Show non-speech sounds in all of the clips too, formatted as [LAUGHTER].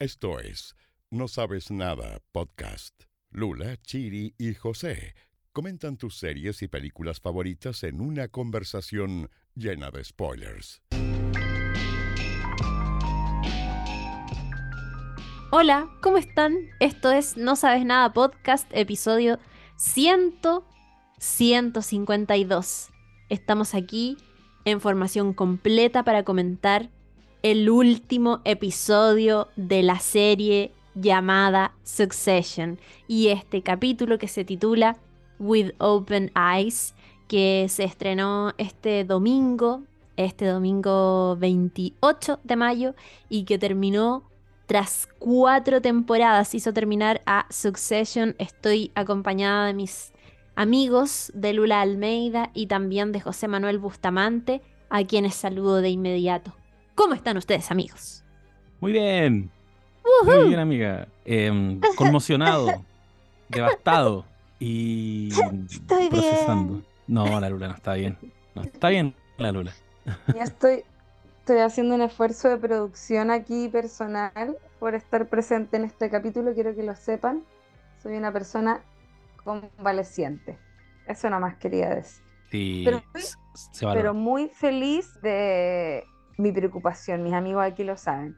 Esto es No Sabes Nada Podcast. Lula, Chiri y José comentan tus series y películas favoritas en una conversación llena de spoilers. Hola, ¿cómo están? Esto es No Sabes Nada Podcast, episodio 100, 152. Estamos aquí en formación completa para comentar el último episodio de la serie llamada Succession y este capítulo que se titula With Open Eyes que se estrenó este domingo, este domingo 28 de mayo y que terminó tras cuatro temporadas, hizo terminar a Succession. Estoy acompañada de mis amigos de Lula Almeida y también de José Manuel Bustamante, a quienes saludo de inmediato. ¿Cómo están ustedes, amigos? Muy bien. Muy bien, amiga. Em, [LAUGHS] conmocionado, devastado y [LAUGHS] Estoy procesando. bien. No, la Lula no está bien. No está bien la Lula. [LAUGHS] Ya estoy, estoy haciendo un esfuerzo de producción aquí personal por estar presente en este capítulo. Quiero que lo sepan. Soy una persona convaleciente. Eso nomás quería decir. Sí, Pero- se. Pero muy feliz de mi preocupación. Mis amigos aquí lo saben.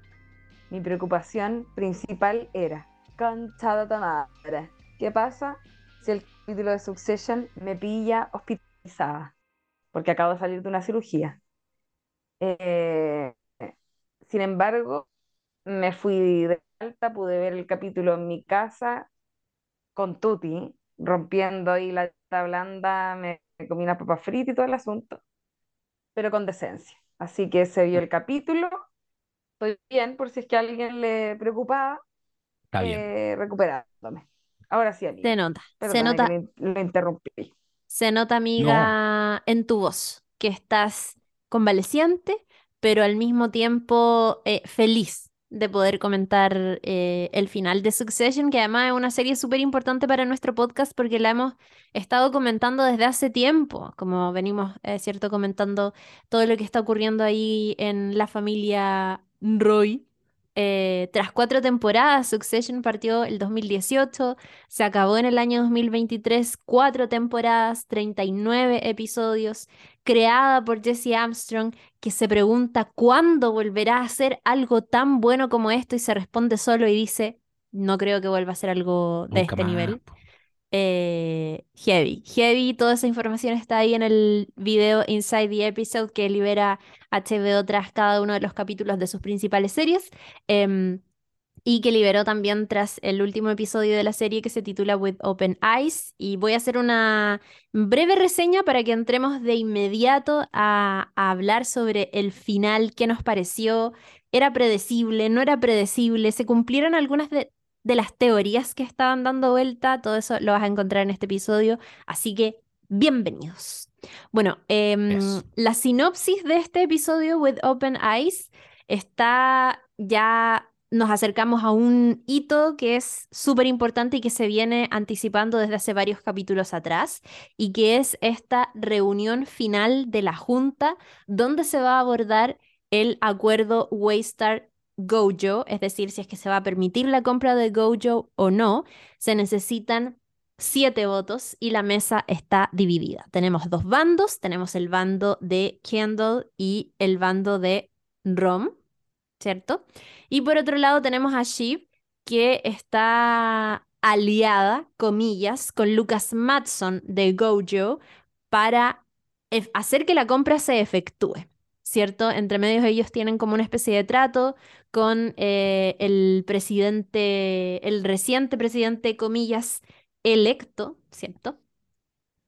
Mi preocupación principal era, conchada tu madre, ¿qué pasa si el capítulo de Succession me pilla hospitalizada? Porque acabo de salir de una cirugía. Eh, sin embargo, me fui de alta, pude ver el capítulo en mi casa con Tuti, rompiendo ahí la dieta blanda, me comí una papa frita y todo el asunto, pero con decencia. Así que se vio el capítulo, estoy bien, por si es que a alguien le preocupaba, Está bien. eh, recuperándome. Ahora sí, amiga. Se nota, se Perdona nota, interrumpí. se nota, amiga, en tu voz, que estás convaleciente, pero al mismo tiempo eh, feliz de poder comentar eh, el final de Succession, que además es una serie súper importante para nuestro podcast porque la hemos estado comentando desde hace tiempo, como venimos, es cierto, comentando todo lo que está ocurriendo ahí en la familia Roy. Eh, tras cuatro temporadas, Succession partió el 2018, se acabó en el año 2023, cuatro temporadas, 39 episodios, creada por Jesse Armstrong, que se pregunta cuándo volverá a hacer algo tan bueno como esto y se responde solo y dice, no creo que vuelva a hacer algo de Nunca este más, nivel. Eh, heavy, heavy, toda esa información está ahí en el video Inside the Episode que libera HBO tras cada uno de los capítulos de sus principales series. em, y que liberó también tras el último episodio de la serie que se titula With Open Eyes. Y voy a hacer una breve reseña para que entremos de inmediato a, hablar sobre el final, qué nos pareció, era predecible, no era predecible, se cumplieron algunas de, de las teorías que estaban dando vuelta, todo eso lo vas a encontrar en este episodio, así que bienvenidos. Bueno, em, la sinopsis de este episodio With Open Eyes está ya nos acercamos a un hito que es súper importante y que se viene anticipando desde hace varios capítulos atrás, y que es esta reunión final de la Junta, donde se va a abordar el acuerdo Waystar Gojo, es decir, si es que se va a permitir la compra de Gojo o no, se necesitan siete votos y la mesa está dividida. Tenemos dos bandos, tenemos el bando de Kendall y el bando de Rom, ¿cierto? Y por otro lado tenemos a Shiv, que está aliada, comillas, con Lucas Matson de Gojo para hacer que la compra se efectúe, ¿cierto? Entre medios ellos tienen como una especie de trato con eh, el presidente, el reciente presidente, comillas, electo, ¿cierto?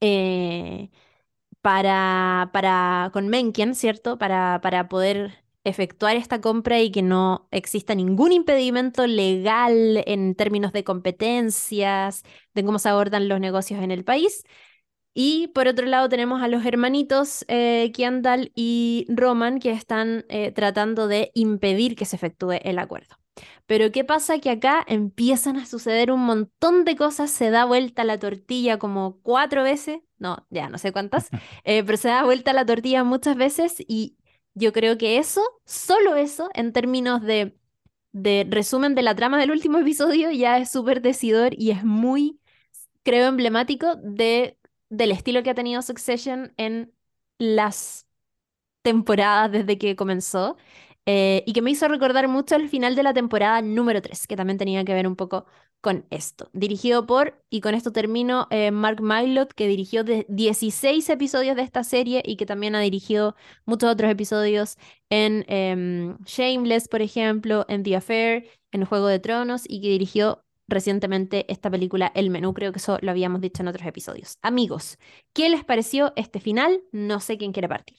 Eh, para, para, con Mencken, ¿cierto? Para, para poder efectuar esta compra y que no exista ningún impedimento legal en términos de competencias, de cómo se abordan los negocios en el país. Y por otro lado tenemos a los hermanitos eh, Kendall y Roman que están eh, tratando de impedir que se efectúe el acuerdo. Pero ¿qué pasa? Que acá empiezan a suceder un montón de cosas, se da vuelta la tortilla como cuatro veces, no, ya no sé cuántas, [LAUGHS] eh, pero se da vuelta la tortilla muchas veces y yo creo que eso, solo eso, en términos de de resumen de la trama del último [LAUGHS] episodio ya es súper decidor y es muy, creo, emblemático de, del estilo que ha tenido Succession en las temporadas desde que comenzó. Eh, y que me hizo recordar mucho el final de la temporada número 3, que también tenía que ver un poco con esto. Dirigido por, y con esto termino, eh, Mark Mylott, que dirigió 16 episodios de esta serie y que también ha dirigido muchos otros episodios en em, Shameless, por ejemplo, en The Affair, en Juego de Tronos, y que dirigió recientemente esta película El Menú, creo que eso lo habíamos dicho en otros episodios. Amigos, ¿qué les pareció este final? No sé quién quiere partir.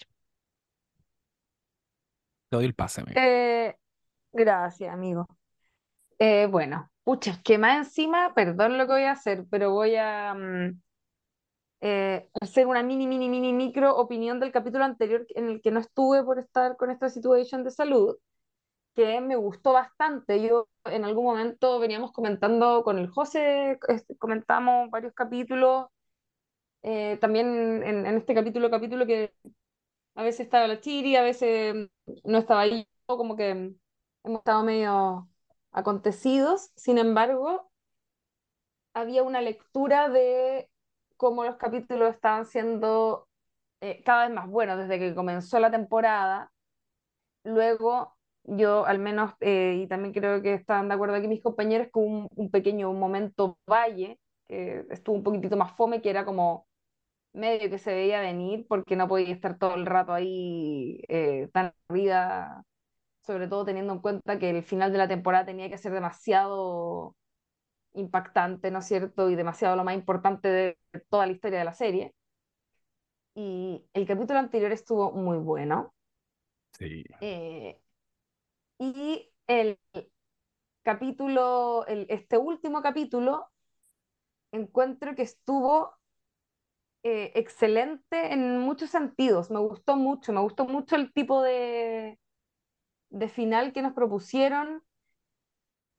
Doy el pase, eh, gracias, amigo. Eh, bueno, pucha, que más encima, perdón lo que voy a hacer, pero voy a mm, eh, hacer una mini, mini, mini, micro opinión del capítulo anterior en el que no estuve por estar con esta situación de salud, que me gustó bastante. Yo en algún momento veníamos comentando con el José, comentamos varios capítulos, también en, en, este capítulo, capítulo que a veces estaba la Chiri, a veces no estaba ahí, como que hemos estado medio acontecidos. Sin embargo, había una lectura de cómo los capítulos estaban siendo eh, cada vez más buenos desde que comenzó la temporada. Luego, yo al menos, eh, y también creo que están de acuerdo aquí mis compañeros, con un pequeño momento valle, que estuvo un poquitito más fome, que era como medio que se veía venir porque no podía estar todo el rato ahí eh, tan arriba, sobre todo teniendo en cuenta que el final de la temporada tenía que ser demasiado impactante, ¿no es cierto? Y demasiado lo más importante de toda la historia de la serie. Y el capítulo anterior estuvo muy bueno. Sí. Eh, y el capítulo, el, este último capítulo, encuentro que estuvo eh, excelente en muchos sentidos. Me gustó mucho, me gustó mucho el tipo de, de final que nos propusieron.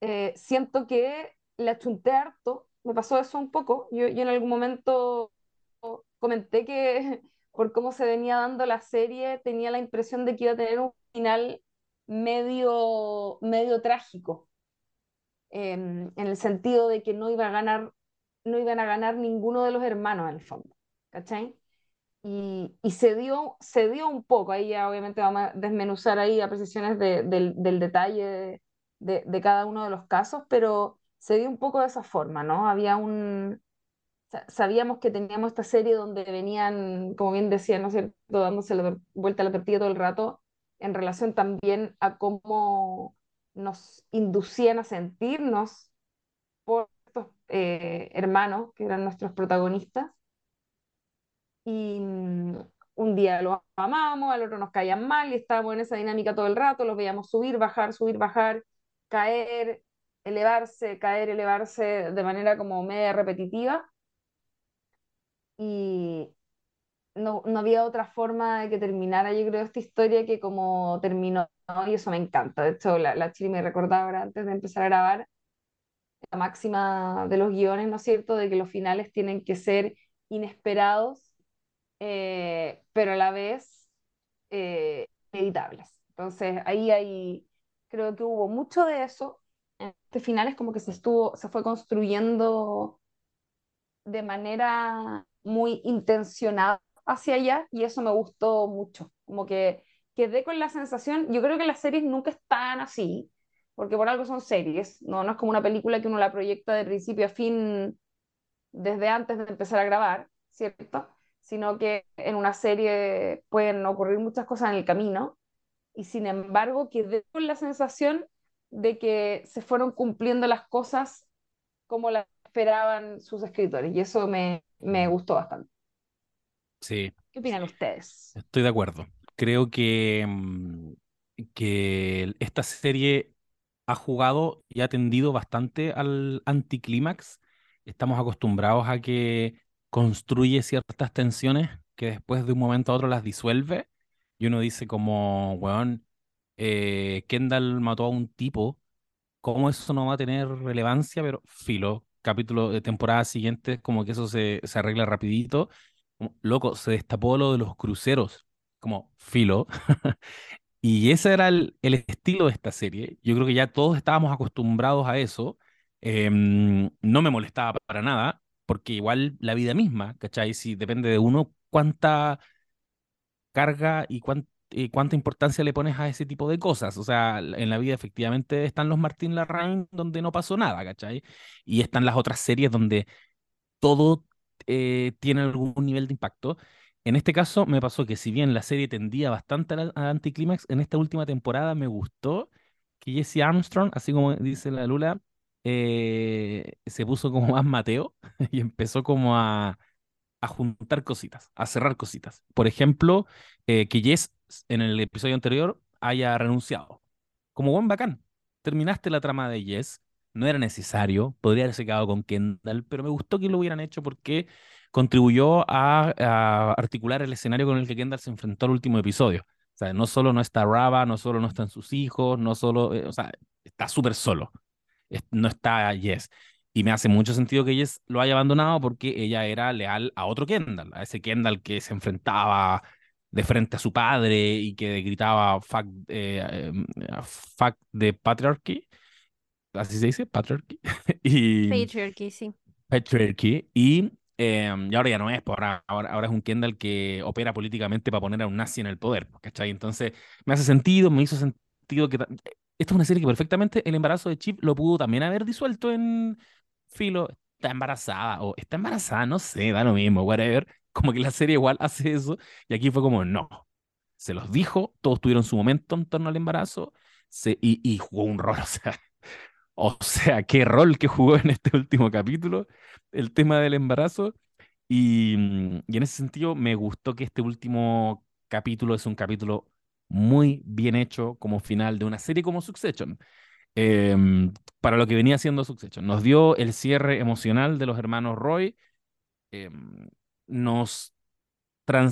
Eh, siento que le achunté harto, me pasó eso un poco. Yo, yo en algún momento comenté que [LAUGHS] por cómo se venía dando la serie tenía la impresión de que iba a tener un final medio, medio trágico, em, en el sentido de que no iba a ganar, no iban a ganar ninguno de los hermanos en el fondo. ¿Cachai? Y, y, se, dio, se dio un poco, ahí ya obviamente vamos a desmenuzar ahí apreciaciones de, del, del, detalle de, de, cada uno de los casos, pero se dio un poco de esa forma, ¿no? Había un... Sabíamos que teníamos esta serie donde venían, como bien decía, ¿no es cierto?, dándose la vuelta a la tortilla todo el rato, en relación también a cómo nos inducían a sentirnos por estos eh, hermanos que eran nuestros protagonistas y mm, un día los amamos, al otro nos caían mal y estábamos en esa dinámica todo el rato, los veíamos subir, bajar, subir, bajar, caer, elevarse, caer, elevarse de manera como media repetitiva. Y no, no había otra forma de que terminara, yo creo, esta historia que como terminó, y eso me encanta. De hecho, la, la me recordaba ahora antes de empezar a grabar la máxima de los guiones, ¿no es cierto?, de que los finales tienen que ser inesperados eh, pero a la vez eh, editables. Entonces ahí hay, creo que hubo mucho de eso. En este final es como que se estuvo, se fue construyendo de manera muy intencionada hacia allá y eso me gustó mucho. Como que quedé con la sensación, yo creo que las series nunca están así, porque por algo son series, no, no es como una película que uno la proyecta de principio a fin desde antes de empezar a grabar, ¿cierto? Sino que en una serie pueden ocurrir muchas cosas en el camino, y sin embargo quedé con la sensación de que se fueron cumpliendo las cosas como las esperaban sus escritores, y eso me, me gustó bastante. Sí. ¿Qué opinan ustedes? Estoy de acuerdo. Creo que, mm, que esta serie ha jugado y ha tendido bastante al anticlímax. Estamos acostumbrados a que construye ciertas tensiones que después de un momento a otro las disuelve y uno dice como, weón, eh, Kendall mató a un tipo, ¿cómo eso no va a tener relevancia? Pero filo, capítulo de temporada siguiente, como que eso se, se arregla rapidito. loco, se destapó lo de los cruceros, como filo. [LAUGHS] Y ese era el, el estilo de esta serie. Yo creo que ya todos estábamos acostumbrados a eso. Em, no me molestaba para nada, porque igual la vida misma, ¿cachai? Si depende de uno, cuánta carga y cuánta eh, cuánta importancia le pones a ese tipo de cosas. O sea, en la vida efectivamente están los Martín Larraín donde no pasó nada, ¿cachai? Y están las otras series donde todo eh, tiene algún nivel de impacto. En este caso me pasó que si bien la serie tendía bastante al, anticlímax, en esta última temporada me gustó que Jesse Armstrong, así como dice la Lula, eh, se puso como más Mateo [LAUGHS] y empezó como a, a juntar cositas, a cerrar cositas. Por ejemplo, que Jess en el episodio anterior haya renunciado. Como buen bacán. Terminaste la trama de Yes. No era necesario. Podría haberse quedado con Kendall, pero me gustó que lo hubieran hecho porque contribuyó a, articular el escenario con el que Kendall se enfrentó al último episodio. O sea, no solo no está Rava, no solo no están sus hijos, no solo, eh, o sea, está súper solo. No está Yes. Y me hace mucho sentido que Yes lo haya abandonado porque ella era leal a otro Kendall, a ese Kendall que se enfrentaba de frente a su padre y que gritaba fuck, eh, em, fuck the patriarchy. Así se dice, patriarchy. [LAUGHS] y, patriarchy, sí. Patriarchy. Y, em, y ahora ya no es, por ahora, ahora, es un Kendall que opera políticamente para poner a un nazi en el poder, ¿cachai? Entonces, me hace sentido, me hizo sentido que... Esta es una serie que perfectamente el embarazo de Chip lo pudo también haber disuelto en filo. Está embarazada o está embarazada, no sé, da lo mismo, whatever. Como que la serie igual [LAUGHS] hace eso, y aquí fue como, no, se los dijo, todos tuvieron su momento en torno al embarazo, se, y, jugó un rol, [LAUGHS] o sea, o sea, qué rol que jugó en este último capítulo, el tema del embarazo, y, y en ese sentido me gustó que este último capítulo es un capítulo muy bien hecho como final de una serie como Succession. Em, para lo que venía siendo Succession. Nos dio el cierre emocional de los hermanos Roy. Em, nos,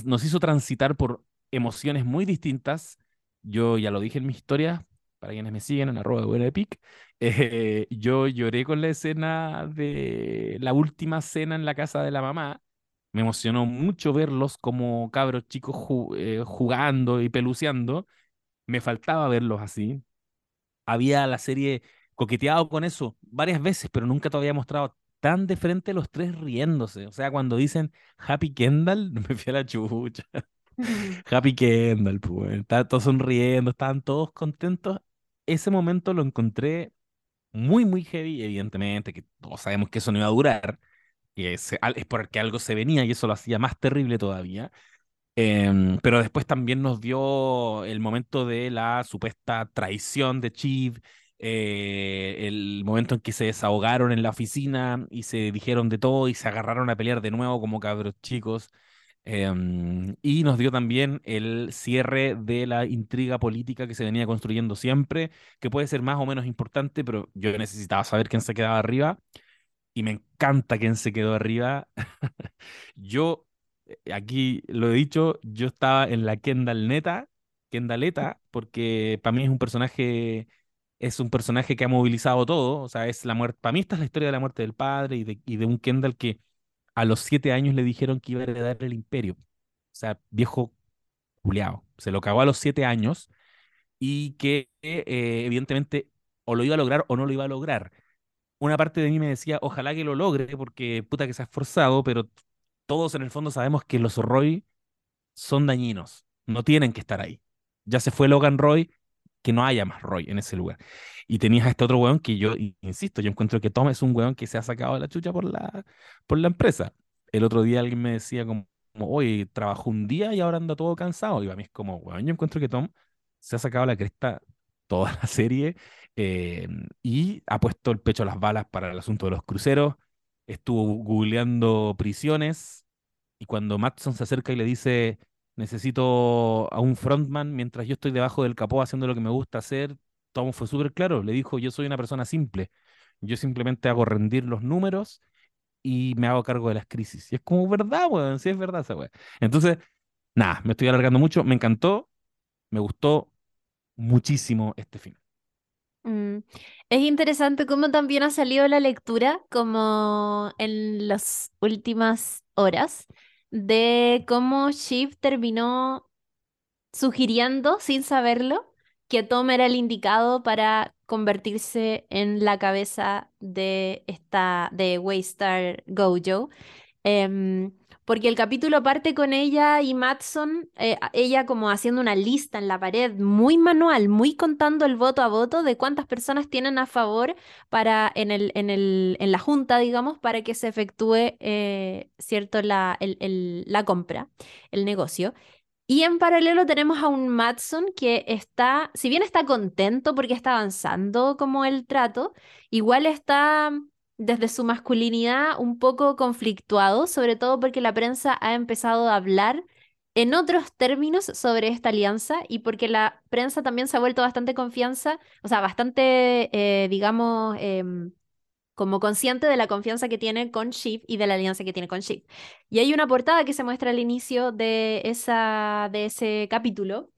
nos hizo transitar por emociones muy distintas. Yo ya lo dije en mi historia, para quienes me siguen en arroba buena epic, [LAUGHS] eh, yo lloré con la escena de la última cena en la casa de la mamá. Me emocionó mucho verlos como cabros chicos eh, jugando y peluceando. Me faltaba verlos así. Había la serie coqueteado con eso varias veces, pero nunca te había mostrado tan de frente los tres riéndose. O sea, cuando dicen Happy Kendall, [LAUGHS] me fui a la chucha. [LAUGHS] Happy Kendall, pues, estaban todos sonriendo, estaban todos contentos. Ese momento lo encontré muy, muy heavy, evidentemente, que todos sabemos que eso no iba a durar, y es, es porque algo se venía y eso lo hacía más terrible todavía. Em, pero después también nos dio el momento de la supuesta traición de Chief eh, el momento en que se desahogaron en la oficina y se dijeron de todo y se agarraron a pelear de nuevo como cabros chicos. Em, y nos dio también el cierre de la intriga política que se venía construyendo siempre, que puede ser más o menos importante, pero yo necesitaba saber quién se quedaba arriba. Y me encanta quién se quedó arriba. [LAUGHS] yo, eh, aquí lo he dicho, yo estaba en la Kendall Neta, Kendalleta, porque para mí es un personaje es un personaje que ha movilizado todo, o sea, es la muerte, para mí esta es la historia de la muerte del padre y de, y de un Kendall que a los siete años le dijeron que iba a heredar el imperio, o sea, viejo culiao, se lo cagó a los siete años y que eh, evidentemente o lo iba a lograr o no lo iba a lograr. Una parte de mí me decía, ojalá que lo logre, porque puta que se ha esforzado, pero todos en el fondo sabemos que los Roy son dañinos, no tienen que estar ahí. Ya se fue Logan Roy, que no haya más Roy en ese lugar. Y tenías a este otro weón que yo, insisto, yo encuentro que Tom es un weón que se ha sacado de la chucha por la, por la empresa. El otro día alguien me decía como, oye, trabajó un día y ahora anda todo cansado. Y a mí es como, weón, yo encuentro que Tom se ha sacado la cresta toda la serie eh, y ha puesto el pecho a las balas para el asunto de los cruceros. Estuvo googleando prisiones y cuando Matson se acerca y le dice, necesito a un frontman mientras yo estoy debajo del capó haciendo lo que me gusta hacer. Tom fue súper claro, le dijo, yo soy una persona simple, yo simplemente hago rendir los números y me hago cargo de las crisis. Y es como verdad, weón, sí es verdad esa weón. Entonces, nada, me estoy alargando mucho, me encantó, me gustó muchísimo este film. Mm, es interesante cómo también ha salido la lectura, como en las últimas horas, de cómo Shiv terminó sugiriendo, sin saberlo, que Tom era el indicado para convertirse en la cabeza de esta de Waystar Gojo. Em, porque el capítulo parte con ella y Matson, eh, ella como haciendo una lista en la pared, muy manual, muy contando el voto a voto de cuántas personas tienen a favor para en, el, en, el, en la junta, digamos, para que se efectúe, eh, ¿cierto?, la, la compra, el negocio. Y en paralelo tenemos a un Matson que está, si bien está contento porque está avanzando como el trato, igual está desde su masculinidad un poco conflictuado, sobre todo porque la prensa ha empezado a hablar en otros términos sobre esta alianza y porque la prensa también se ha vuelto bastante confianza, o sea, bastante, eh, digamos, em, como consciente de la confianza que tiene con Shiv y de la alianza que tiene con Shiv. Y hay una portada que se muestra al inicio de, esa, de ese capítulo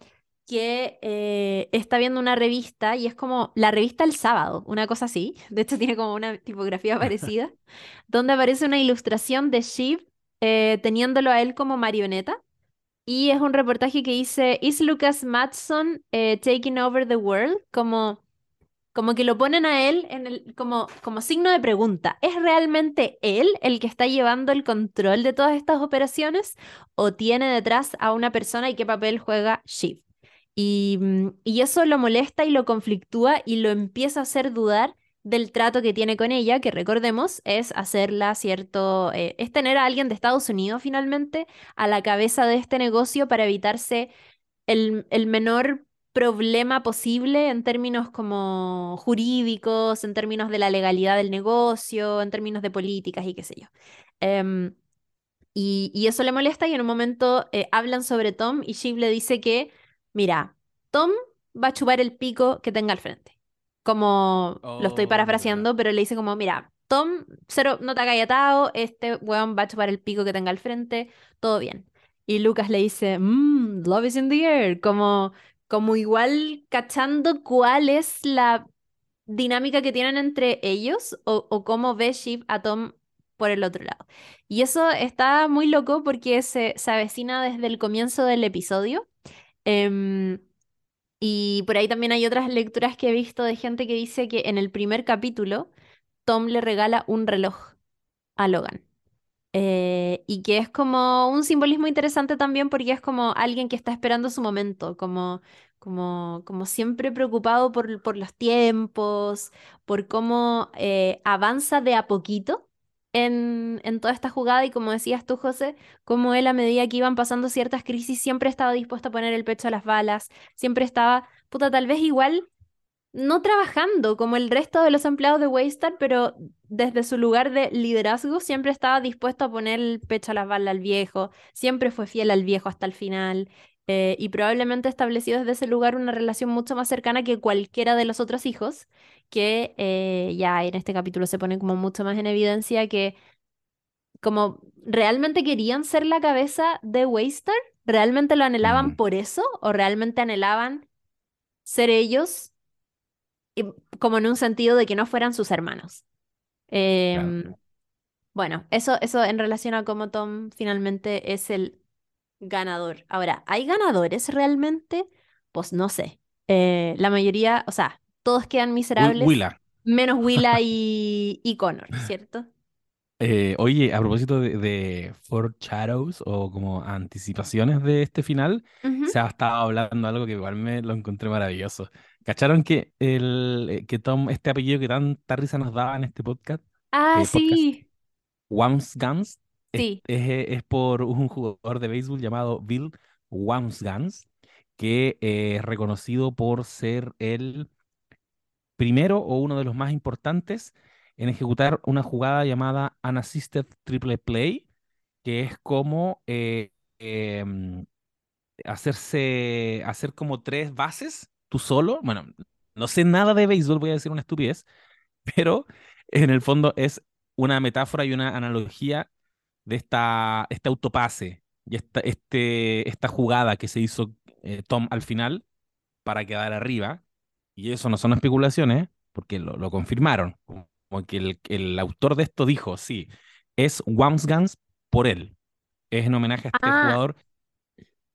que eh, está viendo una revista y es como la revista El Sábado, una cosa así. [LAUGHS] De hecho, tiene como una tipografía parecida, donde aparece una ilustración de Shiv eh, teniéndolo a él como marioneta. Y es un reportaje que dice: ¿Is Lucas Matson eh, taking over the world? Como como que lo ponen a él en el, como, como signo de pregunta. ¿Es realmente él el que está llevando el control de todas estas operaciones? ¿O tiene detrás a una persona y qué papel juega Shiv? Y, mm, y eso lo molesta y lo conflictúa y lo empieza a hacer dudar del trato que tiene con ella, que recordemos es hacerla cierto, eh, es tener a alguien de Estados Unidos finalmente a la cabeza de este negocio para evitarse el, el menor problema posible en términos como jurídicos, en términos de la legalidad del negocio, en términos de políticas y qué sé yo. Em, y, y, eso le molesta y en un momento eh, hablan sobre Tom y Shiv le dice que, mira, Tom va a chupar el pico que tenga al frente. Como lo estoy Oh, parafraseando, pero le dice como, mira, Tom, cero, no te ha gallatado, este weón va a chupar el pico que tenga al frente, todo bien. Y Lucas le dice, mmm, love is in the air, como como igual cachando cuál es la dinámica que tienen entre ellos o, o cómo ve Shiv a Tom por el otro lado. Y eso está muy loco porque se, se avecina desde el comienzo del episodio. Em, y por ahí también hay otras lecturas que he visto de gente que dice que en el primer capítulo Tom le regala un reloj a Logan. Eh, y que es como un simbolismo interesante también porque es como alguien que está esperando su momento, como, como, como siempre preocupado por, por los tiempos, por cómo eh, avanza de a poquito en, en toda esta jugada y como decías tú, José, como él a medida que iban pasando ciertas crisis siempre estaba dispuesto a poner el pecho a las balas, siempre estaba, puta, tal vez igual no trabajando como el resto de los empleados de Waystar, pero desde su lugar de liderazgo siempre estaba dispuesto a poner el pecho a las balas al viejo, siempre fue fiel al viejo hasta el final. Eh, y probablemente estableció desde ese lugar una relación mucho más cercana que cualquiera de los otros hijos, que eh, ya en este capítulo se pone como mucho más en evidencia que como realmente querían ser la cabeza de Waystar, realmente lo anhelaban Mm. por eso o realmente anhelaban ser ellos y- como en un sentido de que no fueran sus hermanos. Claro. Em, bueno, eso, eso en relación a cómo Tom finalmente es el ganador. Ahora, ¿hay ganadores realmente? Pues no sé. Eh, la mayoría, o sea, todos quedan miserables, Willa. menos Willa [LAUGHS] y, y Connor, ¿cierto? Eh, oye, a propósito de, de foreshadows o como anticipaciones de este final, se ha estado hablando algo que igual me lo encontré maravilloso. ¿Cacharon que, el, eh, que Tom, este apellido que tanta risa nos daba en este podcast, Ah, eh, sí, Wamsgans, es, sí. es, es por un jugador de béisbol llamado Bill Wamsgans, que eh, es reconocido por ser el primero o uno de los más importantes en ejecutar una jugada llamada Unassisted Triple Play, que es como eh, em, hacerse, hacer como tres bases tú solo. Bueno, no sé nada de béisbol, voy a decir una estupidez, pero en el fondo es una metáfora y una analogía de esta, este autopase y esta, este, esta jugada que se hizo eh, Tom al final para quedar arriba. Y eso no son especulaciones, porque lo, lo confirmaron. Como que el, el autor de esto dijo, sí, es Wamsgans por él. Es en homenaje a este Ah, jugador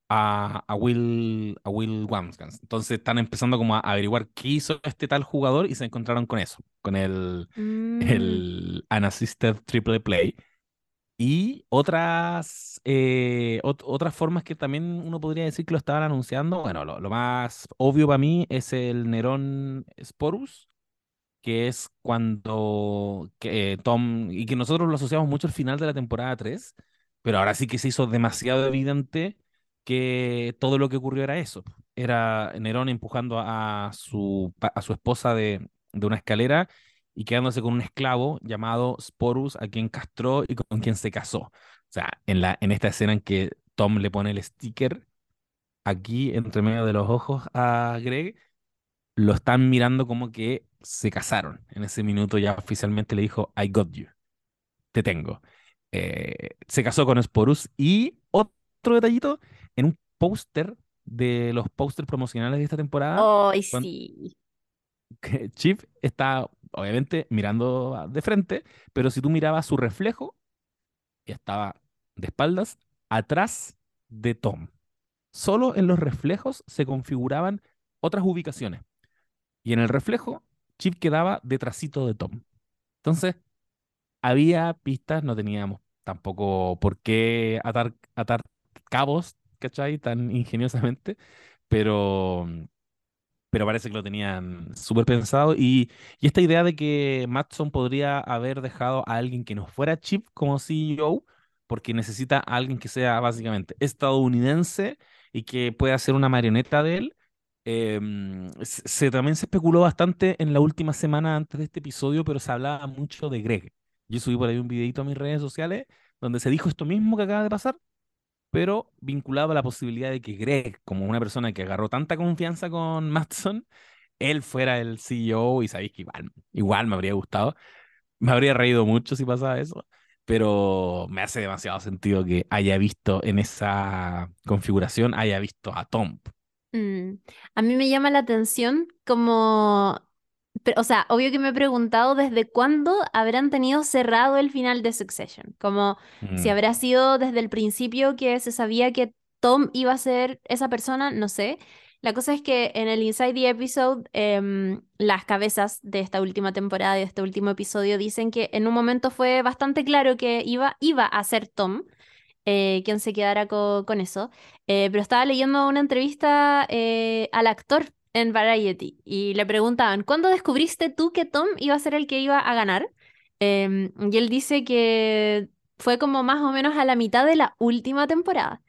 a, a Will, a Will Wamskans. Entonces están empezando como a averiguar qué hizo este tal jugador y se encontraron con eso, con el, Mm. el Unassisted Triple Play. Y otras, eh, ot- otras formas que también uno podría decir que lo estaban anunciando. Bueno, lo, lo más obvio para mí es el Nerón Sporus, que es cuando que, eh, Tom, y que nosotros lo asociamos mucho al final de la temporada 3, pero ahora sí que se hizo demasiado evidente que todo lo que ocurrió era eso. Era Nerón empujando a su, a su esposa de, de una escalera y quedándose con un esclavo llamado Sporus, a quien castró y con quien se casó. O sea, en, la, en esta escena en que Tom le pone el sticker aquí entre medio de los ojos a Greg, lo están mirando como que se casaron. En ese minuto ya oficialmente le dijo, I got you, te tengo. Eh, se casó con Sporus y otro detallito, en un póster de los pósters promocionales de esta temporada, cuan- sí. [LAUGHS] Chip está obviamente mirando de frente, pero si tú mirabas su reflejo, estaba de espaldas atrás de Tom. Solo en los reflejos se configuraban otras ubicaciones. Y en el reflejo, Chip quedaba detrásito de Tom. Entonces, había pistas, no teníamos tampoco por qué atar, atar cabos, ¿cachai? Tan ingeniosamente, pero, pero parece que lo tenían súper pensado. Y, y esta idea de que Matson podría haber dejado a alguien que no fuera Chip como CEO, porque necesita a alguien que sea básicamente estadounidense y que pueda ser una marioneta de él. em, se, se- también se especuló bastante en la última semana antes de este episodio, pero se hablaba mucho de Greg. Yo subí por ahí un videito a mis redes sociales donde se dijo esto mismo que acaba de pasar, pero vinculado a la posibilidad de que Greg, como una persona que agarró tanta confianza con Matson, él fuera el CEO y sabéis que igual, igual me habría gustado. Me habría reído mucho si pasaba eso, pero me hace demasiado sentido que haya visto en esa configuración, haya visto a Tom. Mm, A mí me llama la atención como, pe- o sea, obvio que me he preguntado desde cuándo habrán tenido cerrado el final de Succession, como si Mm. habrá sido desde el principio que se sabía que Tom iba a ser esa persona, no sé. La cosa es que en el Inside the Episode, em, las cabezas de esta última temporada y de este último episodio dicen que en un momento fue bastante claro que iba, iba a ser Tom eh, quien se quedara co- con eso. Eh, pero estaba leyendo una entrevista eh, al actor en Variety y le preguntaban, ¿cuándo descubriste tú que Tom iba a ser el que iba a ganar? Em, y él dice que fue como más o menos a la mitad de la última temporada.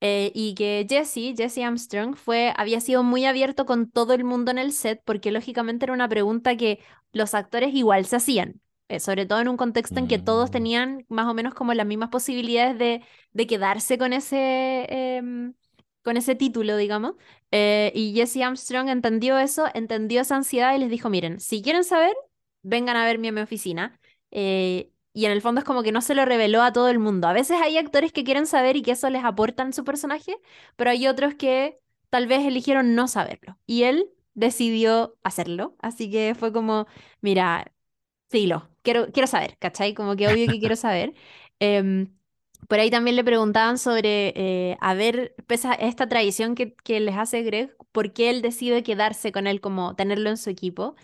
Eh, y que Jesse, Jesse Armstrong, fue, había sido muy abierto con todo el mundo en el set porque lógicamente era una pregunta que los actores igual se hacían, eh, sobre todo en un contexto en que todos Mm. tenían más o menos como las mismas posibilidades de, de quedarse con ese, em, con ese título, digamos. Eh, y Jesse Armstrong entendió eso, entendió esa ansiedad y les dijo, miren, si quieren saber, vengan a verme a mi oficina. Eh, y en el fondo es como que no se lo reveló a todo el mundo. A veces hay actores que quieren saber y que eso les aporta en su personaje, pero hay otros que tal vez eligieron no saberlo. Y él decidió hacerlo. Así que fue como, mira, filo, quiero, quiero saber, ¿cachai? Como que obvio que quiero [LAUGHS] saber. Em, por ahí también le preguntaban sobre, eh, a ver, pese esta tradición que, que les hace Greg, ¿por qué él decide quedarse con él, como tenerlo en su equipo?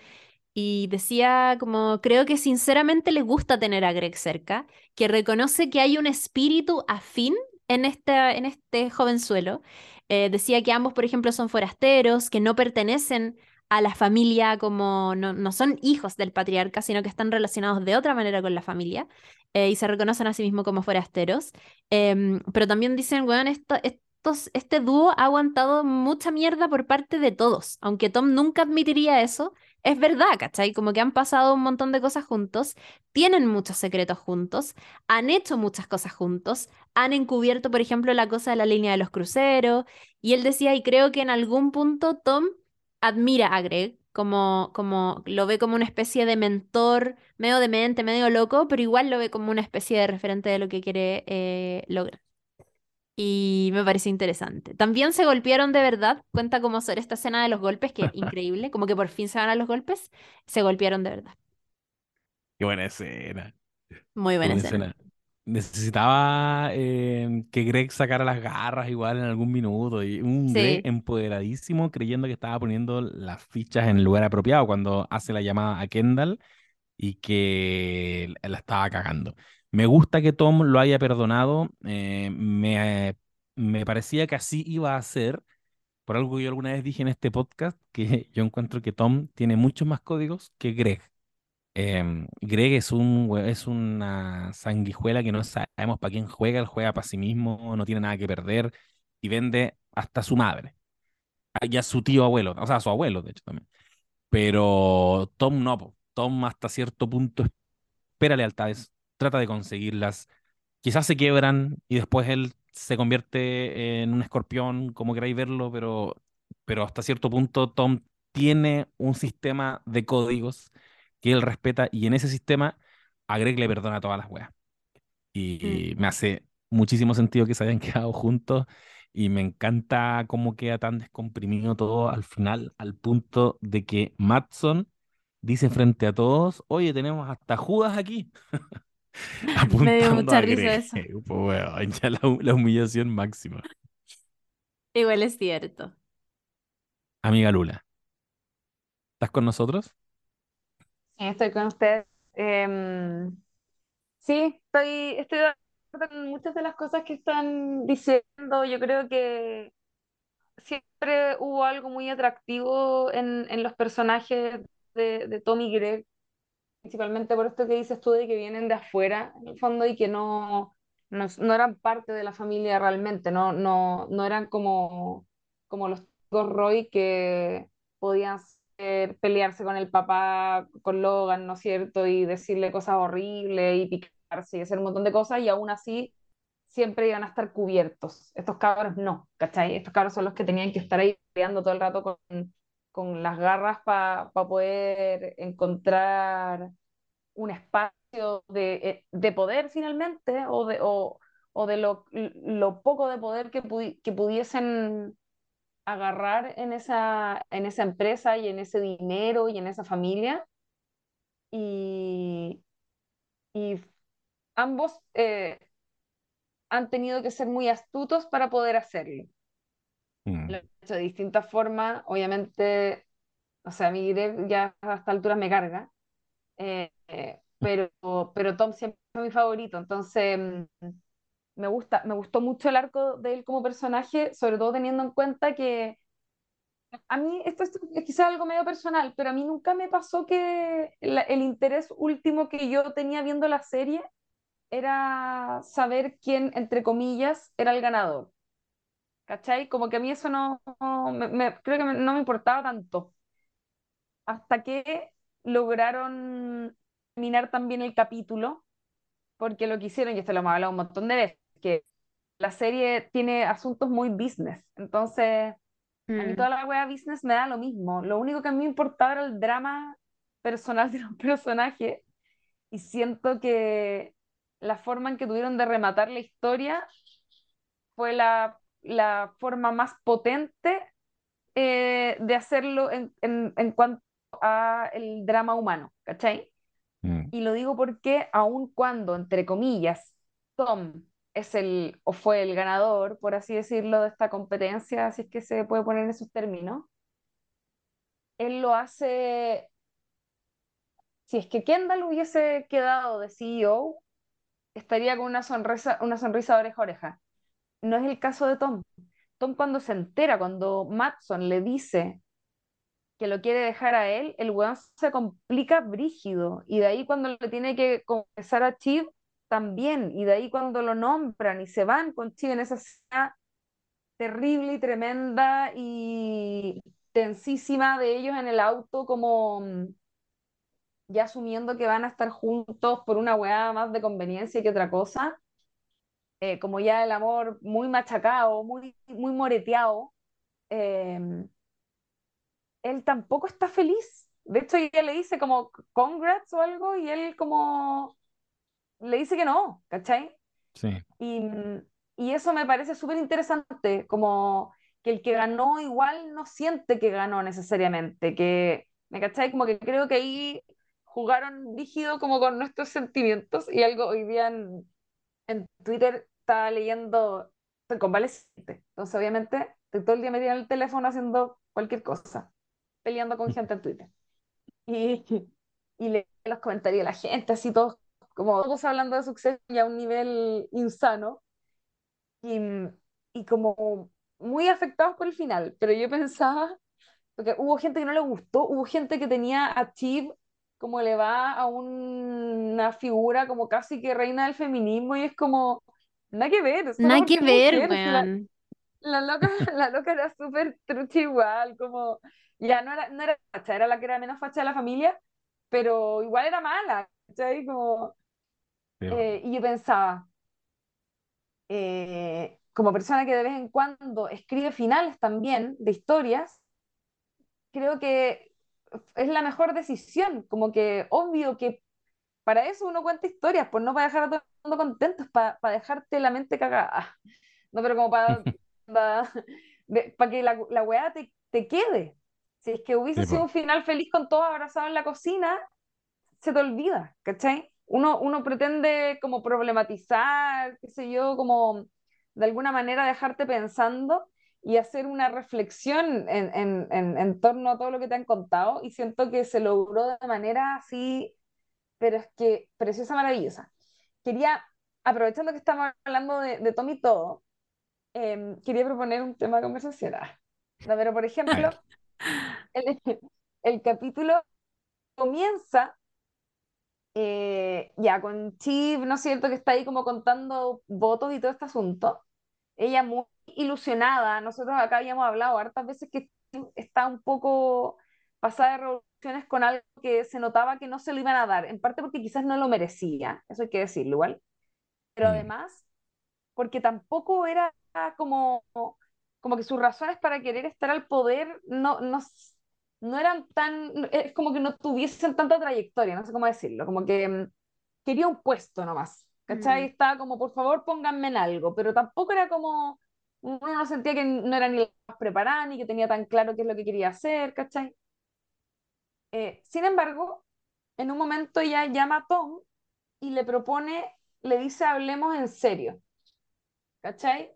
Y decía como, creo que sinceramente le gusta tener a Greg cerca, que reconoce que hay un espíritu afín en, esta, en este jovenzuelo. Eh, decía que ambos, por ejemplo, son forasteros, que no pertenecen a la familia como, no, no son hijos del patriarca, sino que están relacionados de otra manera con la familia eh, y se reconocen a sí mismos como forasteros. Em, pero también dicen, weón, esto, estos, este dúo ha aguantado mucha mierda por parte de todos, aunque Tom nunca admitiría eso es verdad, ¿cachai? Como que han pasado un montón de cosas juntos, tienen muchos secretos juntos, han hecho muchas cosas juntos, han encubierto, por ejemplo, la cosa de la línea de los cruceros, y él decía, y creo que en algún punto Tom admira a Greg, como, como lo ve como una especie de mentor, medio demente, medio loco, pero igual lo ve como una especie de referente de lo que quiere eh, lograr. Y me parece interesante. También se golpearon de verdad. Cuenta como sobre esta escena de los golpes, que es [LAUGHS] increíble. Como que por fin se van a los golpes. Se golpearon de verdad. Qué buena escena. Muy buena buena escena. escena. Necesitaba eh, que Greg sacara las garras igual en algún minuto y un Greg Sí. empoderadísimo creyendo que estaba poniendo las fichas en el lugar apropiado cuando hace la llamada a Kendall y que la estaba cagando. Me gusta que Tom lo haya perdonado, eh, me, me parecía que así iba a ser, por algo que yo alguna vez dije en este podcast, que yo encuentro que Tom tiene muchos más códigos que Greg. Em, Greg es un, es una sanguijuela que no sabemos para quién juega, él juega para sí mismo, no tiene nada que perder y vende hasta su madre, Ah, y a su tío abuelo, o sea, a su abuelo, de hecho, también. Pero Tom no. Tom hasta cierto punto espera lealtades, trata de conseguirlas, quizás se quiebran y después él se convierte en un escorpión, como queráis verlo, pero, pero hasta cierto punto Tom tiene un sistema de códigos que él respeta y en ese sistema a Greg le perdona todas las weas. Y me hace muchísimo sentido que se hayan [LAUGHS] quedado juntos y me encanta cómo queda tan descomprimido todo al final, al punto de que Matson dice frente a todos, oye, tenemos hasta Judas aquí. [LAUGHS] Me dio mucha risa eso. [LAUGHS] Pues, ya la, la humillación máxima. Igual es cierto. Amiga Lula, ¿estás con nosotros? Estoy con usted. Em, sí, estoy, estoy de acuerdo con muchas de las cosas que están diciendo. Yo creo que siempre hubo algo muy atractivo en, en los personajes de, de Tom y Greg, principalmente por esto que dices tú de que vienen de afuera, en el fondo, y que no, no, no eran parte de la familia realmente, no, no, no eran como, como los Roy que podían ser- pelearse con el papá, con Logan, ¿no es cierto? Y decirle cosas horribles y picarse y hacer un montón de cosas, y aún así siempre iban a estar cubiertos. Estos cabros no, ¿cachai? Estos cabros son los que tenían que estar ahí peleando todo el rato con, con las garras para poder encontrar un espacio de, eh, de poder finalmente, o de, o, o de lo, lo poco de poder que, pudi- que pudiesen agarrar en esa, en esa empresa y en ese dinero y en esa familia. Y, y ambos eh, han tenido que ser muy astutos para poder hacerlo. Mm. Lo han hecho de distintas formas, obviamente, o sea, mí Greg ya a esta altura me carga, eh, eh, pero, pero Tom siempre fue mi favorito, entonces mm, me gusta, me gustó mucho el arco de él como personaje, sobre todo teniendo en cuenta que a mí esto es, quizás algo medio personal, pero a mí nunca me pasó que el interés último que yo tenía viendo la serie era saber quién, entre comillas, era el ganador. ¿Cachai? Como que a mí eso no, me- creo que no me importaba tanto. Hasta que lograron terminar también el capítulo, porque lo que hicieron, y esto lo hemos hablado un montón de veces, que la serie tiene asuntos muy business. Entonces, a mí Mm. toda la wea business me da lo mismo. Lo único que a mí me importaba era el drama personal [LAUGHS] de los personajes. Y siento que la forma en que tuvieron de rematar la historia fue la, la forma más potente eh, de hacerlo en, en, en cuanto a el drama humano, ¿cachai? Mm. Y lo digo porque aun cuando, entre comillas, Tom es el o fue el ganador, por así decirlo, de esta competencia, si es que se puede poner en esos términos, él lo hace, si es que Kendall hubiese quedado de CEO, estaría con una sonrisa, una sonrisa oreja a oreja. No es el caso de Tom. Tom cuando se entera, cuando Matson le dice que lo quiere dejar a él, el weón se complica brígido. Y de ahí cuando le tiene que confesar a Chiv, también. Y de ahí cuando lo nombran y se van con Chiv en esa escena terrible y tremenda y tensísima de ellos en el auto, como mm, ya asumiendo que van a estar juntos por una weá más de conveniencia que otra cosa. Eh, como ya el amor muy machacado, muy, muy moreteado. em, él tampoco está feliz. De hecho, ella le dice como congrats o algo y él como le dice que no, ¿cachai? Sí. Y, y eso me parece súper interesante, como que el que ganó igual no siente que ganó necesariamente, que, ¿me cachai? Como que creo que ahí jugaron rígido como con nuestros sentimientos y algo hoy día en, en Twitter estaba leyendo, estoy convaleciente, entonces obviamente estoy todo el día metida en el teléfono haciendo cualquier cosa, peleando con gente en Twitter. Y, y leí los comentarios de la gente, así todos, como todos hablando de suceso y a un nivel insano. Y, y como muy afectados por el final, pero yo pensaba, porque hubo gente que no le gustó, hubo gente que tenía a Chip como le va a una figura como casi que reina del feminismo y es como, nada que ver. Nada que ver, weón. La, loca, [LAUGHS] la loca era súper trucha igual, como, ya no era, no era facha, era la que era menos facha de la familia, pero igual era mala, ¿cachai? Como, eh, y yo pensaba, eh, como persona que de vez en cuando escribe finales también de historias, creo que es la mejor decisión, como que obvio que para eso uno cuenta historias, pues no para dejar a todo el mundo contento, para, para dejarte la mente cagada. No, pero como para, [LAUGHS] para, que la, la weá te, te, quede. Si es que hubiese sido un final feliz con todos abrazados en la cocina, se te olvida, ¿cachai? Uno, uno pretende como problematizar, qué sé yo, como de alguna manera dejarte pensando y hacer una reflexión en, en, en, en, torno a todo lo que te han contado y siento que se logró de manera así, pero es que preciosa, maravillosa. Quería, aprovechando que estamos hablando de, de Tom y todo, eh, quería proponer un tema de conversación. Ah, pero, por ejemplo, el, el, capítulo comienza eh, ya con Chip, ¿no es cierto?, que está ahí como contando votos y todo este asunto. Ella muy ilusionada. Nosotros acá habíamos hablado hartas veces que está un poco pasada de revoluciones con algo que se notaba que no se lo iban a dar, en parte porque quizás no lo merecía, eso hay que decirlo igual, pero mm. además porque tampoco era como, como que sus razones para querer estar al poder no, no, no eran tan, es como que no tuviesen tanta trayectoria, no sé cómo decirlo, como que mm, quería un puesto nomás, ¿cachai? Mm. Estaba como, por favor, pónganme en algo, pero tampoco era como uno no sentía que no era ni la más preparada, ni que tenía tan claro qué es lo que quería hacer, ¿cachai? Eh, sin embargo, en un momento ella llama a Tom y le propone, le dice, hablemos en serio, ¿cachai?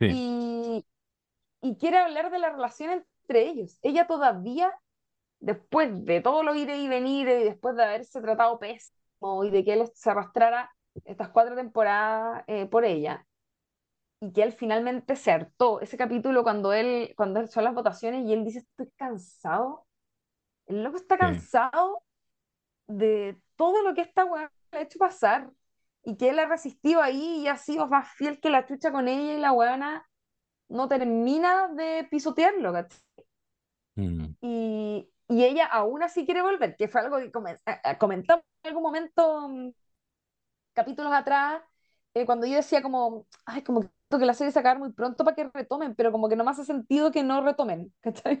Y, y quiere hablar de la relación entre ellos. Ella todavía, después de todo lo ir y venir, y después de haberse tratado pésimo y de que él se arrastrara estas cuatro temporadas eh, por ella, y que él finalmente se hartó. Ese capítulo cuando él, cuando son las votaciones y él dice, estoy cansado. El loco está cansado de todo lo que esta weá le ha hecho pasar y que él ha resistido ahí y ha sido más fiel que la chucha con ella y la weona no termina de pisotearlo, mm. y, y, ella aún así quiere volver, que fue algo que comentamos en algún momento, mm, capítulos atrás, eh, cuando yo decía como, ay, como que la serie se acabar muy pronto para que retomen, pero como que no me hace sentido que no retomen, [LAUGHS] ¿cachai?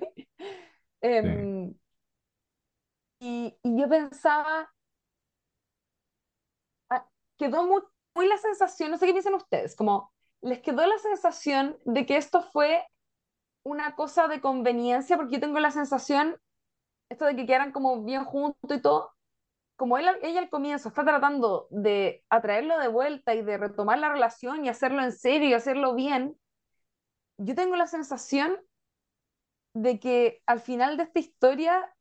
Em, y, y, yo pensaba, ah, quedó muy, muy la sensación, no sé qué piensan ustedes, como les quedó la sensación de que esto fue una cosa de conveniencia, porque yo tengo la sensación, esto de que quedaran como bien juntos y todo, como él, ella al comienzo está tratando de atraerlo de vuelta y de retomar la relación y hacerlo en serio y hacerlo bien, yo tengo la sensación de que al final de esta historia,